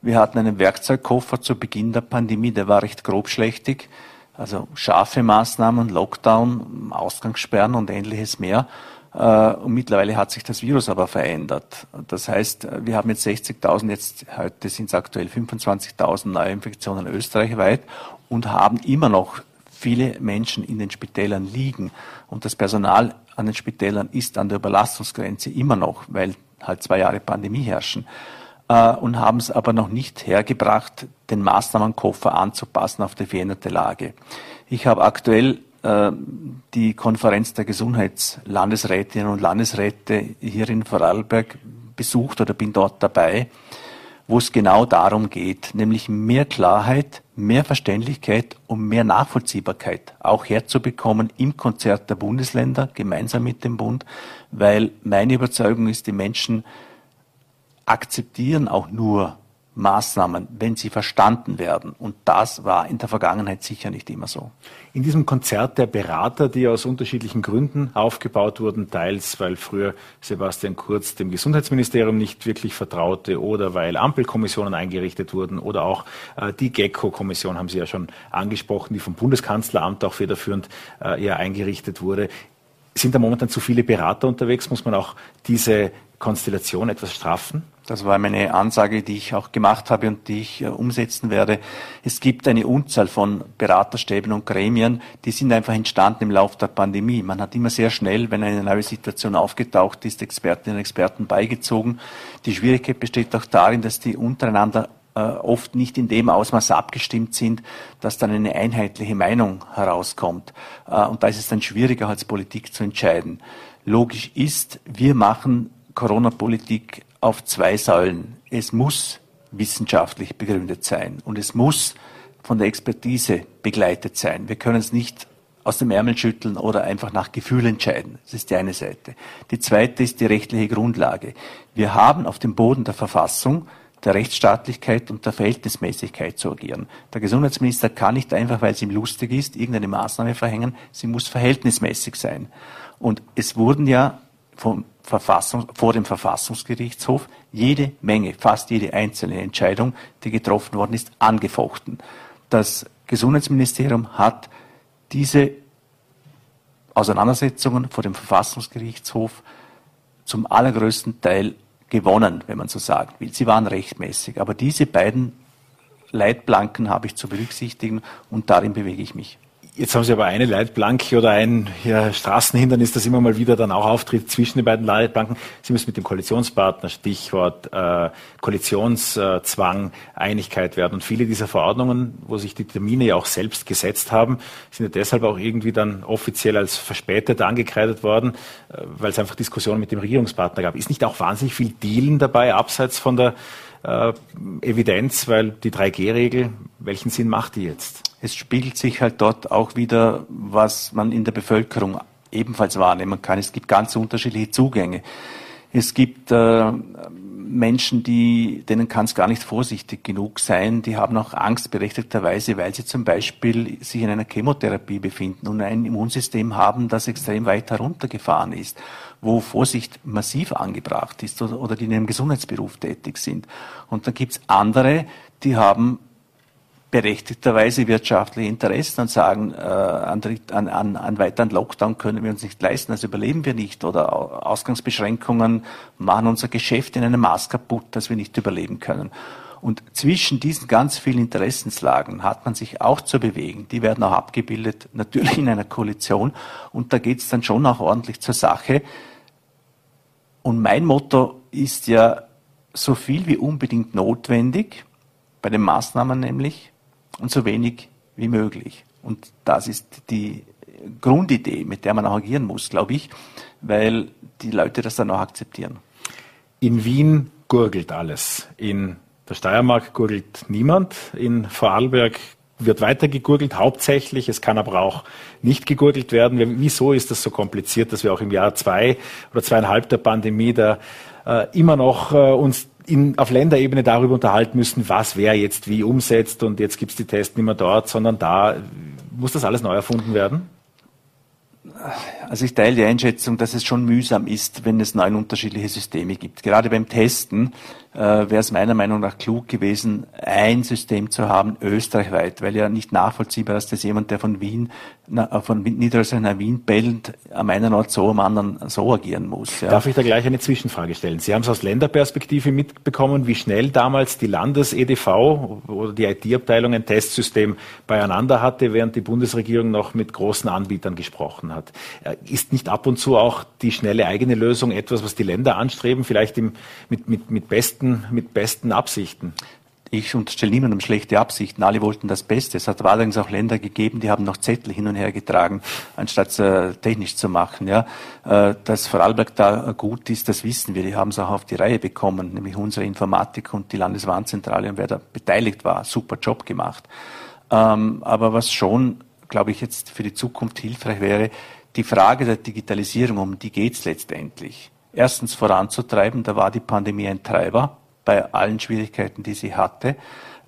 wir hatten einen Werkzeugkoffer zu Beginn der Pandemie, der war recht grobschlächtig, also scharfe Maßnahmen, Lockdown, Ausgangssperren und ähnliches mehr. Äh, und mittlerweile hat sich das Virus aber verändert. Das heißt, wir haben jetzt 60.000, jetzt heute sind es aktuell 25.000 Neuinfektionen österreichweit und haben immer noch viele Menschen in den Spitälern liegen und das Personal an den Spitälern ist an der Überlastungsgrenze immer noch, weil halt zwei Jahre Pandemie herrschen äh, und haben es aber noch nicht hergebracht, den Maßnahmenkoffer anzupassen auf die veränderte Lage. Ich habe aktuell äh, die Konferenz der Gesundheitslandesrätinnen und Landesräte hier in Vorarlberg besucht oder bin dort dabei wo es genau darum geht, nämlich mehr Klarheit, mehr Verständlichkeit und mehr Nachvollziehbarkeit auch herzubekommen im Konzert der Bundesländer gemeinsam mit dem Bund, weil meine Überzeugung ist, die Menschen akzeptieren auch nur Maßnahmen, wenn sie verstanden werden. Und das war in der Vergangenheit sicher nicht immer so. In diesem Konzert der Berater, die aus unterschiedlichen Gründen aufgebaut wurden, teils weil früher Sebastian Kurz dem Gesundheitsministerium nicht wirklich vertraute oder weil Ampelkommissionen eingerichtet wurden oder auch äh, die GECKO-Kommission haben Sie ja schon angesprochen, die vom Bundeskanzleramt auch federführend äh, eher eingerichtet wurde. Sind da momentan zu viele Berater unterwegs? Muss man auch diese Konstellation etwas straffen? Das war meine Ansage, die ich auch gemacht habe und die ich äh, umsetzen werde. Es gibt eine Unzahl von Beraterstäben und Gremien, die sind einfach entstanden im Laufe der Pandemie. Man hat immer sehr schnell, wenn eine neue Situation aufgetaucht ist, Expertinnen und Experten beigezogen. Die Schwierigkeit besteht auch darin, dass die untereinander oft nicht in dem Ausmaß abgestimmt sind, dass dann eine einheitliche Meinung herauskommt. Äh, und da ist es dann schwieriger als Politik zu entscheiden. Logisch ist, wir machen Corona-Politik auf zwei Säulen. Es muss wissenschaftlich begründet sein und es muss von der Expertise begleitet sein. Wir können es nicht aus dem Ärmel schütteln oder einfach nach Gefühl entscheiden. Das ist die eine Seite. Die zweite ist die rechtliche Grundlage. Wir haben auf dem Boden der Verfassung der Rechtsstaatlichkeit und der Verhältnismäßigkeit zu agieren. Der Gesundheitsminister kann nicht einfach, weil es ihm lustig ist, irgendeine Maßnahme verhängen. Sie muss verhältnismäßig sein. Und es wurden ja vom Verfassung, vor dem Verfassungsgerichtshof jede Menge, fast jede einzelne Entscheidung, die getroffen worden ist, angefochten. Das Gesundheitsministerium hat diese Auseinandersetzungen vor dem Verfassungsgerichtshof zum allergrößten Teil gewonnen, wenn man so will. Sie waren rechtmäßig. Aber diese beiden Leitplanken habe ich zu berücksichtigen und darin bewege ich mich. Jetzt haben Sie aber eine Leitplanke oder ein ja, Straßenhindernis, das immer mal wieder dann auch auftritt zwischen den beiden Leitplanken. Sie müssen mit dem Koalitionspartner, Stichwort äh, Koalitionszwang, Einigkeit werden. Und viele dieser Verordnungen, wo sich die Termine ja auch selbst gesetzt haben, sind ja deshalb auch irgendwie dann offiziell als verspätet angekreidet worden, äh, weil es einfach Diskussionen mit dem Regierungspartner gab. Ist nicht auch wahnsinnig viel Dealen dabei, abseits von der äh, Evidenz, weil die 3G-Regel, welchen Sinn macht die jetzt? Es spiegelt sich halt dort auch wieder, was man in der Bevölkerung ebenfalls wahrnehmen kann. Es gibt ganz unterschiedliche Zugänge. Es gibt äh, Menschen, die, denen kann es gar nicht vorsichtig genug sein. Die haben auch Angst berechtigterweise, weil sie zum Beispiel sich in einer Chemotherapie befinden und ein Immunsystem haben, das extrem weit heruntergefahren ist, wo Vorsicht massiv angebracht ist oder, oder die in einem Gesundheitsberuf tätig sind. Und dann gibt's andere, die haben berechtigterweise wirtschaftliche Interessen und sagen, äh, an, an, an weiteren Lockdown können wir uns nicht leisten, also überleben wir nicht. Oder Ausgangsbeschränkungen machen unser Geschäft in einem Maß kaputt, dass wir nicht überleben können. Und zwischen diesen ganz vielen Interessenslagen hat man sich auch zu bewegen. Die werden auch abgebildet, natürlich in einer Koalition. Und da geht es dann schon auch ordentlich zur Sache. Und mein Motto ist ja so viel wie unbedingt notwendig, bei den Maßnahmen nämlich, und so wenig wie möglich. Und das ist die Grundidee, mit der man auch agieren muss, glaube ich, weil die Leute das dann auch akzeptieren. In Wien gurgelt alles. In der Steiermark gurgelt niemand. In Vorarlberg wird weiter gegurgelt, hauptsächlich. Es kann aber auch nicht gegurgelt werden. Wieso ist das so kompliziert, dass wir auch im Jahr zwei oder zweieinhalb der Pandemie da äh, immer noch äh, uns in, auf Länderebene darüber unterhalten müssen, was wer jetzt wie umsetzt und jetzt gibt es die Tests nicht mehr dort, sondern da muss das alles neu erfunden werden? Also ich teile die Einschätzung, dass es schon mühsam ist, wenn es neun unterschiedliche Systeme gibt. Gerade beim Testen äh, wäre es meiner Meinung nach klug gewesen, ein System zu haben, österreichweit, weil ja nicht nachvollziehbar ist, dass jemand, der von Wien, na, äh, von Niederösterreich nach Wien bellt, am einen Ort so, am anderen so agieren muss. Ja. Darf ich da gleich eine Zwischenfrage stellen? Sie haben es aus Länderperspektive mitbekommen, wie schnell damals die Landes-EDV oder die IT-Abteilung ein Testsystem beieinander hatte, während die Bundesregierung noch mit großen Anbietern gesprochen hat. Äh, ist nicht ab und zu auch die schnelle eigene Lösung etwas, was die Länder anstreben, vielleicht im, mit, mit, mit besten mit besten Absichten. Ich unterstelle niemandem schlechte Absichten. Alle wollten das Beste. Es hat allerdings auch Länder gegeben, die haben noch Zettel hin und her getragen, anstatt es äh, technisch zu machen. Ja, äh, dass Vorarlberg da gut ist, das wissen wir. Die haben es auch auf die Reihe bekommen, nämlich unsere Informatik und die Landeswarnzentrale und wer da beteiligt war, super Job gemacht. Ähm, aber was schon, glaube ich, jetzt für die Zukunft hilfreich wäre, die Frage der Digitalisierung, um die geht es letztendlich erstens voranzutreiben. Da war die Pandemie ein Treiber bei allen Schwierigkeiten, die sie hatte.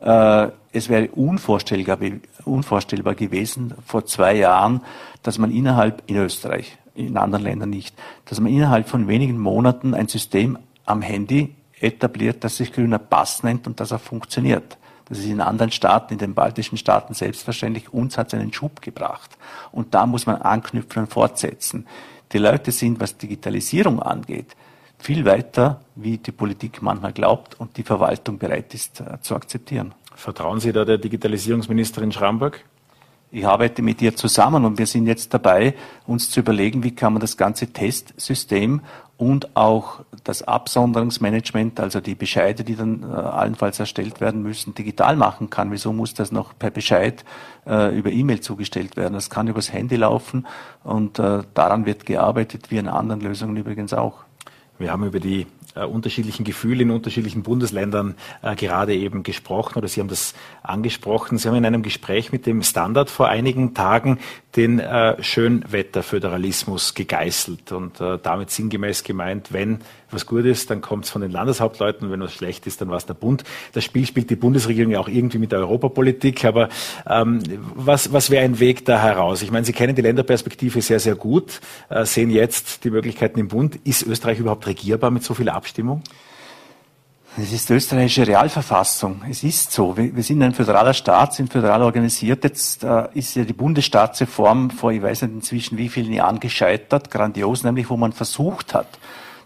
Äh, es wäre unvorstellbar, unvorstellbar gewesen vor zwei Jahren, dass man innerhalb in Österreich, in anderen Ländern nicht, dass man innerhalb von wenigen Monaten ein System am Handy etabliert, das sich grüner Pass nennt und das auch funktioniert. Das ist in anderen Staaten, in den baltischen Staaten selbstverständlich. Uns hat es einen Schub gebracht. Und da muss man anknüpfen und fortsetzen. Die Leute sind, was Digitalisierung angeht, viel weiter, wie die Politik manchmal glaubt und die Verwaltung bereit ist äh, zu akzeptieren. Vertrauen Sie da der Digitalisierungsministerin Schramberg? Ich arbeite mit ihr zusammen und wir sind jetzt dabei, uns zu überlegen, wie kann man das ganze Testsystem und auch das Absonderungsmanagement, also die Bescheide, die dann äh, allenfalls erstellt werden müssen, digital machen kann. Wieso muss das noch per Bescheid äh, über E-Mail zugestellt werden? Das kann übers Handy laufen und äh, daran wird gearbeitet, wie an anderen Lösungen übrigens auch. Wir haben über die äh, unterschiedlichen Gefühle in unterschiedlichen Bundesländern äh, gerade eben gesprochen oder Sie haben das angesprochen. Sie haben in einem Gespräch mit dem Standard vor einigen Tagen den äh, Schönwetterföderalismus gegeißelt und äh, damit sinngemäß gemeint, wenn was gut ist, dann kommt es von den Landeshauptleuten, wenn was schlecht ist, dann war es der Bund. Das Spiel spielt die Bundesregierung ja auch irgendwie mit der Europapolitik, aber ähm, was, was wäre ein Weg da heraus? Ich meine, Sie kennen die Länderperspektive sehr, sehr gut, äh, sehen jetzt die Möglichkeiten im Bund. Ist Österreich überhaupt regierbar mit so viel Abstimmung? Es ist die österreichische Realverfassung. Es ist so. Wir, sind ein föderaler Staat, sind föderal organisiert. Jetzt äh, ist ja die Bundesstaatsreform vor, ich weiß nicht inzwischen wie vielen Jahren gescheitert, grandios, nämlich wo man versucht hat,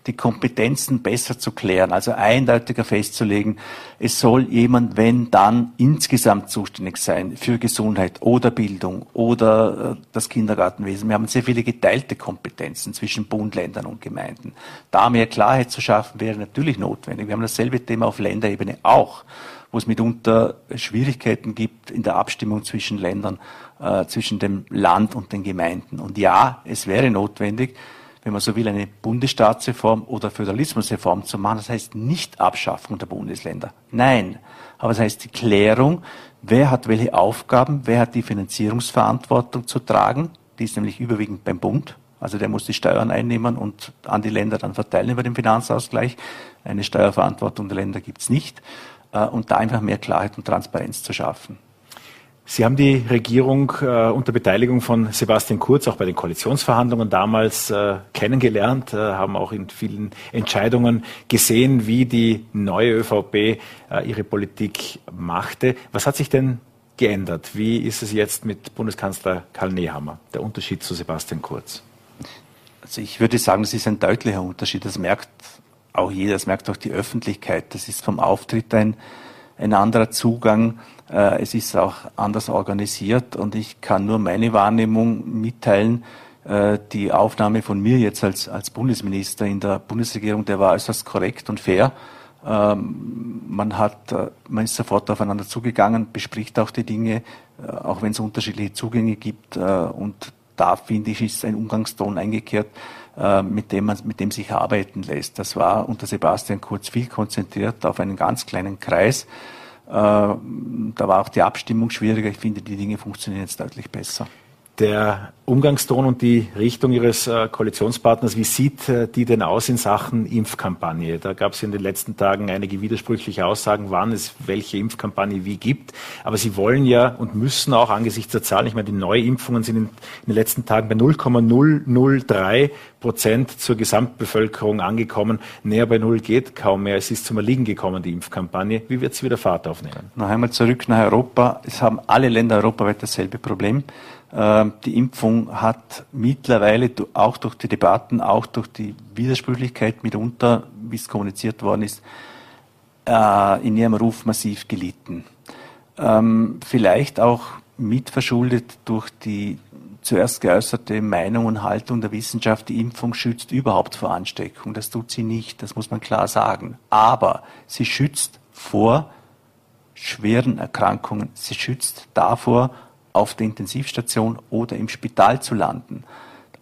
die Kompetenzen besser zu klären, also eindeutiger festzulegen, es soll jemand, wenn dann, insgesamt zuständig sein für Gesundheit oder Bildung oder äh, das Kindergartenwesen. Wir haben sehr viele geteilte Kompetenzen zwischen Bund, Ländern und Gemeinden. Da mehr Klarheit zu schaffen, wäre natürlich notwendig. Wir haben dasselbe Thema auf Länderebene auch wo es mitunter Schwierigkeiten gibt in der Abstimmung zwischen Ländern, äh, zwischen dem Land und den Gemeinden. Und ja, es wäre notwendig, wenn man so will, eine Bundesstaatsreform oder Föderalismusreform zu machen. Das heißt nicht Abschaffung der Bundesländer. Nein. Aber das heißt die Klärung, wer hat welche Aufgaben, wer hat die Finanzierungsverantwortung zu tragen. Die ist nämlich überwiegend beim Bund. Also der muss die Steuern einnehmen und an die Länder dann verteilen über den Finanzausgleich. Eine Steuerverantwortung der Länder gibt's nicht. Äh, und da einfach mehr Klarheit und Transparenz zu schaffen. Sie haben die Regierung äh, unter Beteiligung von Sebastian Kurz auch bei den Koalitionsverhandlungen damals äh, kennengelernt, äh, haben auch in vielen Entscheidungen gesehen, wie die neue ÖVP äh, ihre Politik machte. Was hat sich denn geändert? Wie ist es jetzt mit Bundeskanzler Karl Nehammer, der Unterschied zu Sebastian Kurz? Also ich würde sagen, das ist ein deutlicher Unterschied. Das merkt auch jeder, das merkt auch die Öffentlichkeit. Das ist vom Auftritt ein, ein anderer Zugang äh, es ist auch anders organisiert und ich kann nur meine Wahrnehmung mitteilen. Äh, die Aufnahme von mir jetzt als, als Bundesminister in der Bundesregierung, der war äußerst korrekt und fair. Ähm, man hat, äh, man ist sofort aufeinander zugegangen, bespricht auch die Dinge, auch wenn es unterschiedliche Zugänge gibt. und da finde ich, ist ein Umgangston eingekehrt, mit dem man, mit dem sich arbeiten lässt. Das war unter Sebastian Kurz viel konzentriert auf einen ganz kleinen Kreis. Äh, da war auch die Abstimmung schwieriger. Ich finde, die Dinge funktionieren jetzt deutlich besser. Der Umgangston und die Richtung Ihres äh, Koalitionspartners, wie sieht äh, die denn aus in Sachen Impfkampagne? Da gab es in den letzten Tagen einige widersprüchliche Aussagen, wann es welche Impfkampagne wie gibt. Aber Sie wollen ja und müssen auch angesichts der Zahlen, ich meine, die Neuimpfungen sind in, in den letzten Tagen bei 0,003 Prozent zur Gesamtbevölkerung angekommen. Näher bei Null geht kaum mehr. Es ist zum Erliegen gekommen, die Impfkampagne. Wie wird sie wieder Fahrt aufnehmen? Noch einmal zurück nach Europa. Es haben alle Länder europaweit dasselbe Problem. Ähm, die Impfung hat mittlerweile auch durch die Debatten, auch durch die Widersprüchlichkeit mitunter, wie es kommuniziert worden ist, äh, in ihrem Ruf massiv gelitten. Ähm, vielleicht auch mitverschuldet durch die zuerst geäußerte Meinung und Haltung der Wissenschaft, die Impfung schützt überhaupt vor Ansteckung. Das tut sie nicht, das muss man klar sagen. Aber sie schützt vor schweren Erkrankungen. Sie schützt davor, auf der Intensivstation oder im Spital zu landen.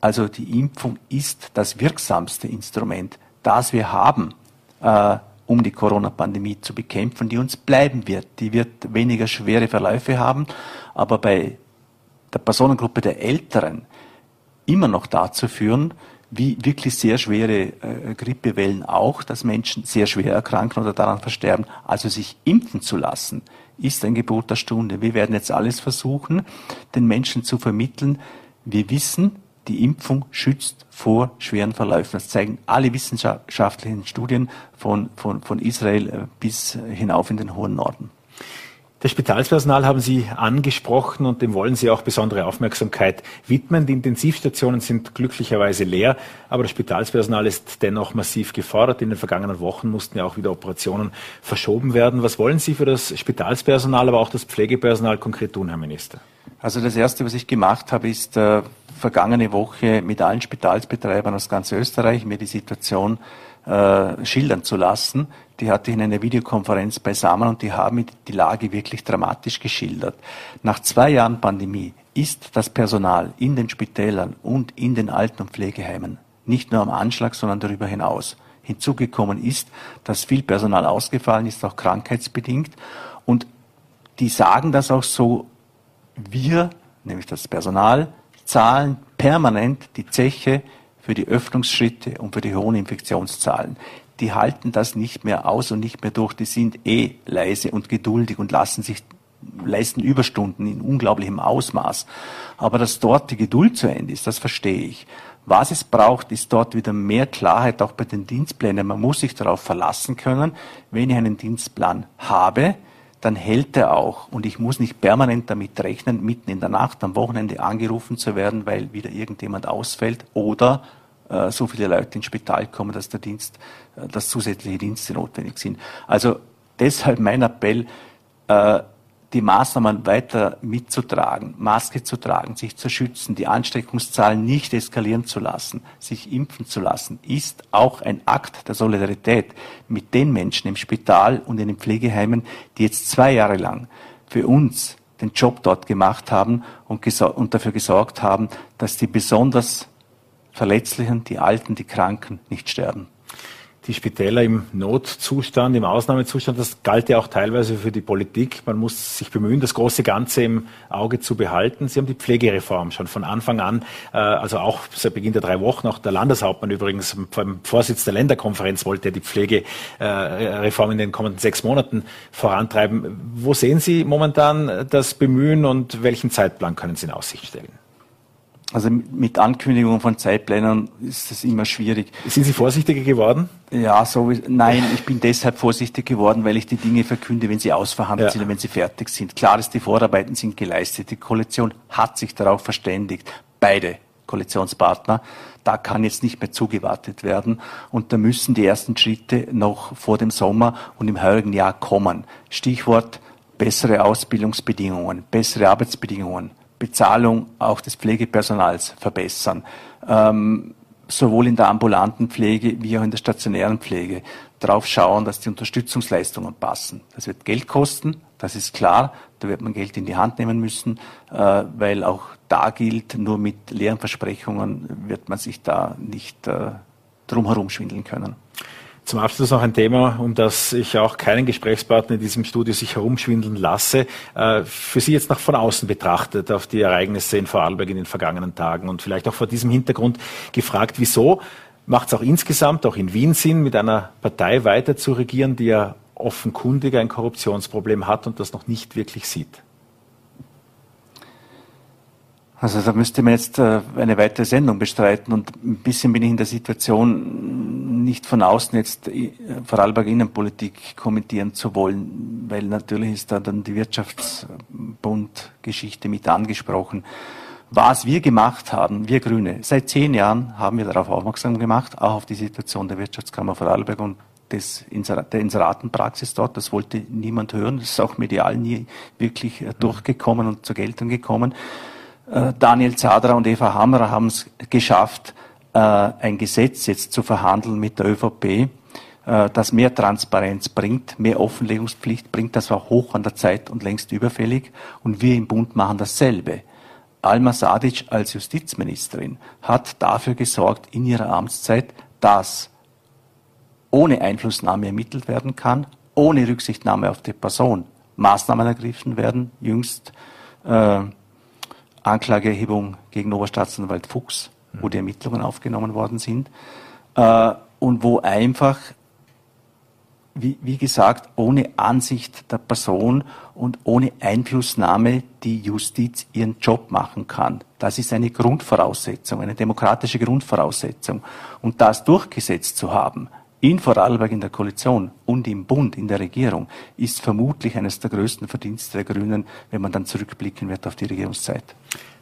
Also die Impfung ist das wirksamste Instrument, das wir haben, äh, um die Corona-Pandemie zu bekämpfen, die uns bleiben wird. Die wird weniger schwere Verläufe haben, aber bei der Personengruppe der Älteren immer noch dazu führen, wie wirklich sehr schwere äh, Grippewellen auch, dass Menschen sehr schwer erkranken oder daran versterben. Also sich impfen zu lassen, ist ein Gebot der Stunde. Wir werden jetzt alles versuchen, den Menschen zu vermitteln. Wir wissen, die Impfung schützt vor schweren Verläufen. Das zeigen alle wissenschaftlichen Studien von, von, von Israel äh, bis hinauf in den hohen Norden. Das Spitalspersonal haben Sie angesprochen und dem wollen Sie auch besondere Aufmerksamkeit widmen. Die Intensivstationen sind glücklicherweise leer, aber das Spitalspersonal ist dennoch massiv gefordert. In den vergangenen Wochen mussten ja auch wieder Operationen verschoben werden. Was wollen Sie für das Spitalspersonal, aber auch das Pflegepersonal konkret tun, Herr Minister? Also das Erste, was ich gemacht habe, ist äh, vergangene Woche mit allen Spitalsbetreibern aus ganz Österreich mir die Situation schildern zu lassen. Die hatte ich in einer Videokonferenz beisammen und die haben die Lage wirklich dramatisch geschildert. Nach zwei Jahren Pandemie ist das Personal in den Spitälern und in den Alten- und Pflegeheimen nicht nur am Anschlag, sondern darüber hinaus. Hinzugekommen ist, dass viel Personal ausgefallen ist, auch krankheitsbedingt. Und die sagen das auch so, wir, nämlich das Personal, zahlen permanent die Zeche für die Öffnungsschritte und für die hohen Infektionszahlen. Die halten das nicht mehr aus und nicht mehr durch. Die sind eh leise und geduldig und lassen sich leisten Überstunden in unglaublichem Ausmaß. Aber dass dort die Geduld zu Ende ist, das verstehe ich. Was es braucht, ist dort wieder mehr Klarheit auch bei den Dienstplänen. Man muss sich darauf verlassen können, wenn ich einen Dienstplan habe, dann hält er auch. Und ich muss nicht permanent damit rechnen, mitten in der Nacht, am Wochenende angerufen zu werden, weil wieder irgendjemand ausfällt oder äh, so viele Leute ins Spital kommen, dass der Dienst, äh, dass zusätzliche Dienste notwendig sind. Also deshalb mein Appell, äh, die Maßnahmen weiter mitzutragen, Maske zu tragen, sich zu schützen, die Ansteckungszahlen nicht eskalieren zu lassen, sich impfen zu lassen, ist auch ein Akt der Solidarität mit den Menschen im Spital und in den Pflegeheimen, die jetzt zwei Jahre lang für uns den Job dort gemacht haben und, und dafür gesorgt haben, dass die besonders Verletzlichen, die Alten, die Kranken nicht sterben die Spitäler im Notzustand, im Ausnahmezustand, das galt ja auch teilweise für die Politik. Man muss sich bemühen, das große Ganze im Auge zu behalten. Sie haben die Pflegereform schon von Anfang an, äh, also auch seit Beginn der drei Wochen, auch der Landeshauptmann übrigens beim Vorsitz der Länderkonferenz wollte die Pflegereform in den kommenden sechs Monaten vorantreiben. Wo sehen Sie momentan das Bemühen und welchen Zeitplan können Sie in Aussicht stellen? Also mit Ankündigungen von Zeitplänen ist das immer schwierig. Sind Sie vorsichtiger geworden? Ja, so nein, ich bin deshalb vorsichtig geworden, weil ich die Dinge verkünde, wenn sie ausverhandelt ja. sind und wenn sie fertig sind. Klar ist, die Vorarbeiten sind geleistet. Die Koalition hat sich darauf verständigt. Beide Koalitionspartner. Da kann jetzt nicht mehr zugewartet werden. Und da müssen die ersten Schritte noch vor dem Sommer und im heurigen Jahr kommen. Stichwort bessere Ausbildungsbedingungen, bessere Arbeitsbedingungen, Bezahlung auch des Pflegepersonals verbessern, ähm, sowohl in der ambulanten Pflege wie auch in der stationären Pflege. Darauf schauen, dass die Unterstützungsleistungen passen. Das wird Geld kosten, das ist klar. Da wird man Geld in die Hand nehmen müssen, äh, weil auch da gilt, nur mit leeren Versprechungen wird man sich da nicht äh, drumherum schwindeln können. Zum Abschluss noch ein Thema, um das ich auch keinen Gesprächspartner in diesem Studio sich herumschwindeln lasse. Äh, für Sie jetzt noch von außen betrachtet auf die Ereignisse in Vorarlberg in den vergangenen Tagen und vielleicht auch vor diesem Hintergrund gefragt, wieso macht es auch insgesamt, auch in Wien Sinn, mit einer Partei weiter zu regieren, die ja offenkundig ein Korruptionsproblem hat und das noch nicht wirklich sieht? Also da müsste man jetzt äh, eine weitere Sendung bestreiten und ein bisschen bin ich in der Situation, nicht von außen jetzt äh, Vorarlberg Innenpolitik kommentieren zu wollen, weil natürlich ist da dann die Wirtschaftsbund-Geschichte mit angesprochen. Was wir gemacht haben, wir Grüne, seit zehn Jahren haben wir darauf aufmerksam gemacht, auch auf die Situation der Wirtschaftskammer Vorarlberg und des der Inseratenpraxis dort. Das wollte niemand hören. Das ist auch medial nie wirklich äh, durchgekommen und zur Geltung gekommen. Äh, Daniel Zadra und Eva Hammerer haben es geschafft, äh, ein Gesetz jetzt zu verhandeln mit der ÖVP, äh, das mehr Transparenz bringt, mehr Offenlegungspflicht bringt. Das war hoch an der Zeit und längst überfällig. Und wir im Bund machen dasselbe. Alma Sadic als Justizministerin hat dafür gesorgt in ihrer Amtszeit, dass ohne Einflussnahme ermittelt werden kann, ohne Rücksichtnahme auf die Person Maßnahmen ergriffen werden. Jüngst äh, Anklageerhebung gegen Oberstaatsanwalt Fuchs, wo die Ermittlungen aufgenommen worden sind äh, und wo einfach, wie, wie gesagt, ohne Ansicht der Person und ohne Einflussnahme die Justiz ihren Job machen kann. Das ist eine Grundvoraussetzung, eine demokratische Grundvoraussetzung. Und das durchgesetzt zu haben, in Vorarlberg in der Koalition und im Bund, in der Regierung, ist vermutlich eines der größten Verdienste der Grünen, wenn man dann zurückblicken wird auf die Regierungszeit.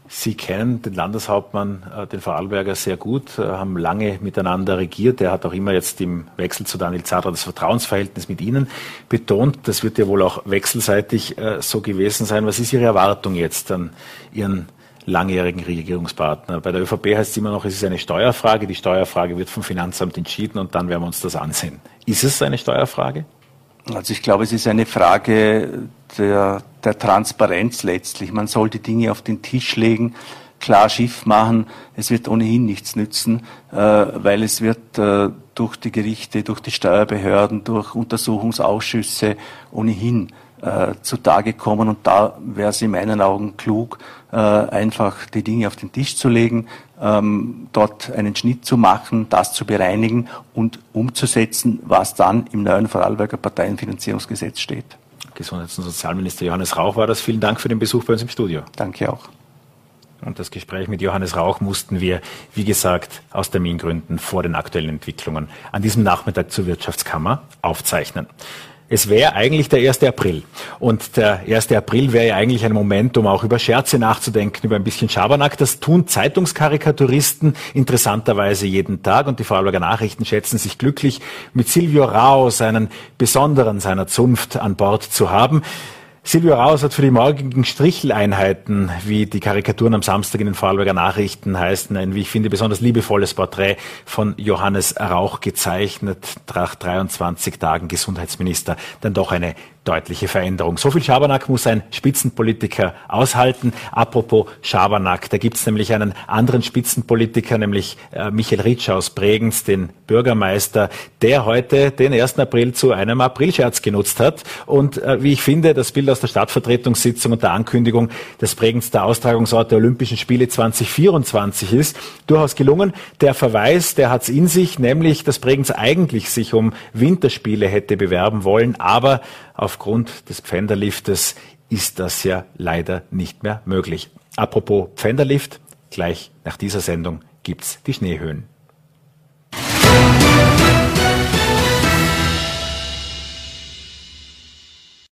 Sie kennen den Landeshauptmann, äh, den Vorarlberger, sehr gut, äh, haben lange miteinander regiert. Er hat auch immer jetzt im Wechsel zu Daniel Zadra das Vertrauensverhältnis mit Ihnen betont. Das wird ja wohl auch wechselseitig äh, so gewesen sein. Was ist Ihre Erwartung jetzt an Ihren langjährigen Regierungspartner. Bei der ÖVP heißt es immer noch, es ist eine Steuerfrage. Die Steuerfrage wird vom Finanzamt entschieden und dann werden wir uns das ansehen. Ist es eine Steuerfrage? Also ich glaube, es ist eine Frage der, der Transparenz letztlich. Man soll die Dinge auf den Tisch legen, klar Schiff machen. Es wird ohnehin nichts nützen, äh, weil es wird äh, durch die Gerichte, durch die Steuerbehörden, durch Untersuchungsausschüsse ohnehin äh, zutage kommen. Und da wäre es in meinen Augen klug, äh, einfach die Dinge auf den Tisch zu legen, ähm, dort einen Schnitt zu machen, das zu bereinigen und umzusetzen, was dann im neuen Vorarlberger Parteienfinanzierungsgesetz steht. Gesundheits- und Sozialminister Johannes Rauch war das. Vielen Dank für den Besuch bei uns im Studio. Danke auch. Und das Gespräch mit Johannes Rauch mussten wir, wie gesagt, aus Termingründen vor den aktuellen Entwicklungen an diesem Nachmittag zur Wirtschaftskammer aufzeichnen. Es wäre eigentlich der 1. April. Und der 1. April wäre ja eigentlich ein Moment, um auch über Scherze nachzudenken, über ein bisschen Schabernack. Das tun Zeitungskarikaturisten interessanterweise jeden Tag. Und die Vorarlberger Nachrichten schätzen sich glücklich, mit Silvio Raus einen besonderen seiner Zunft an Bord zu haben. Silvio Raus hat für die morgigen Stricheleinheiten, wie die Karikaturen am Samstag in den Vorarlberger Nachrichten heißen, ein, wie ich finde, besonders liebevolles Porträt von Johannes Rauch gezeichnet, nach 23 Tagen Gesundheitsminister, dann doch eine deutliche Veränderung. So viel Schabernack muss ein Spitzenpolitiker aushalten. Apropos Schabernack, da gibt's nämlich einen anderen Spitzenpolitiker, nämlich äh, Michael Ritsch aus Bregenz, den Bürgermeister, der heute den 1. April zu einem Aprilscherz genutzt hat. Und äh, wie ich finde, das Bild aus der Stadtvertretungssitzung und der Ankündigung, dass Bregenz der Austragungsort der Olympischen Spiele 2024 ist, durchaus gelungen. Der Verweis, der hat's in sich, nämlich, dass Bregenz eigentlich sich um Winterspiele hätte bewerben wollen, aber Aufgrund des Pfänderliftes ist das ja leider nicht mehr möglich. Apropos Pfänderlift, gleich nach dieser Sendung gibt's die Schneehöhen. Musik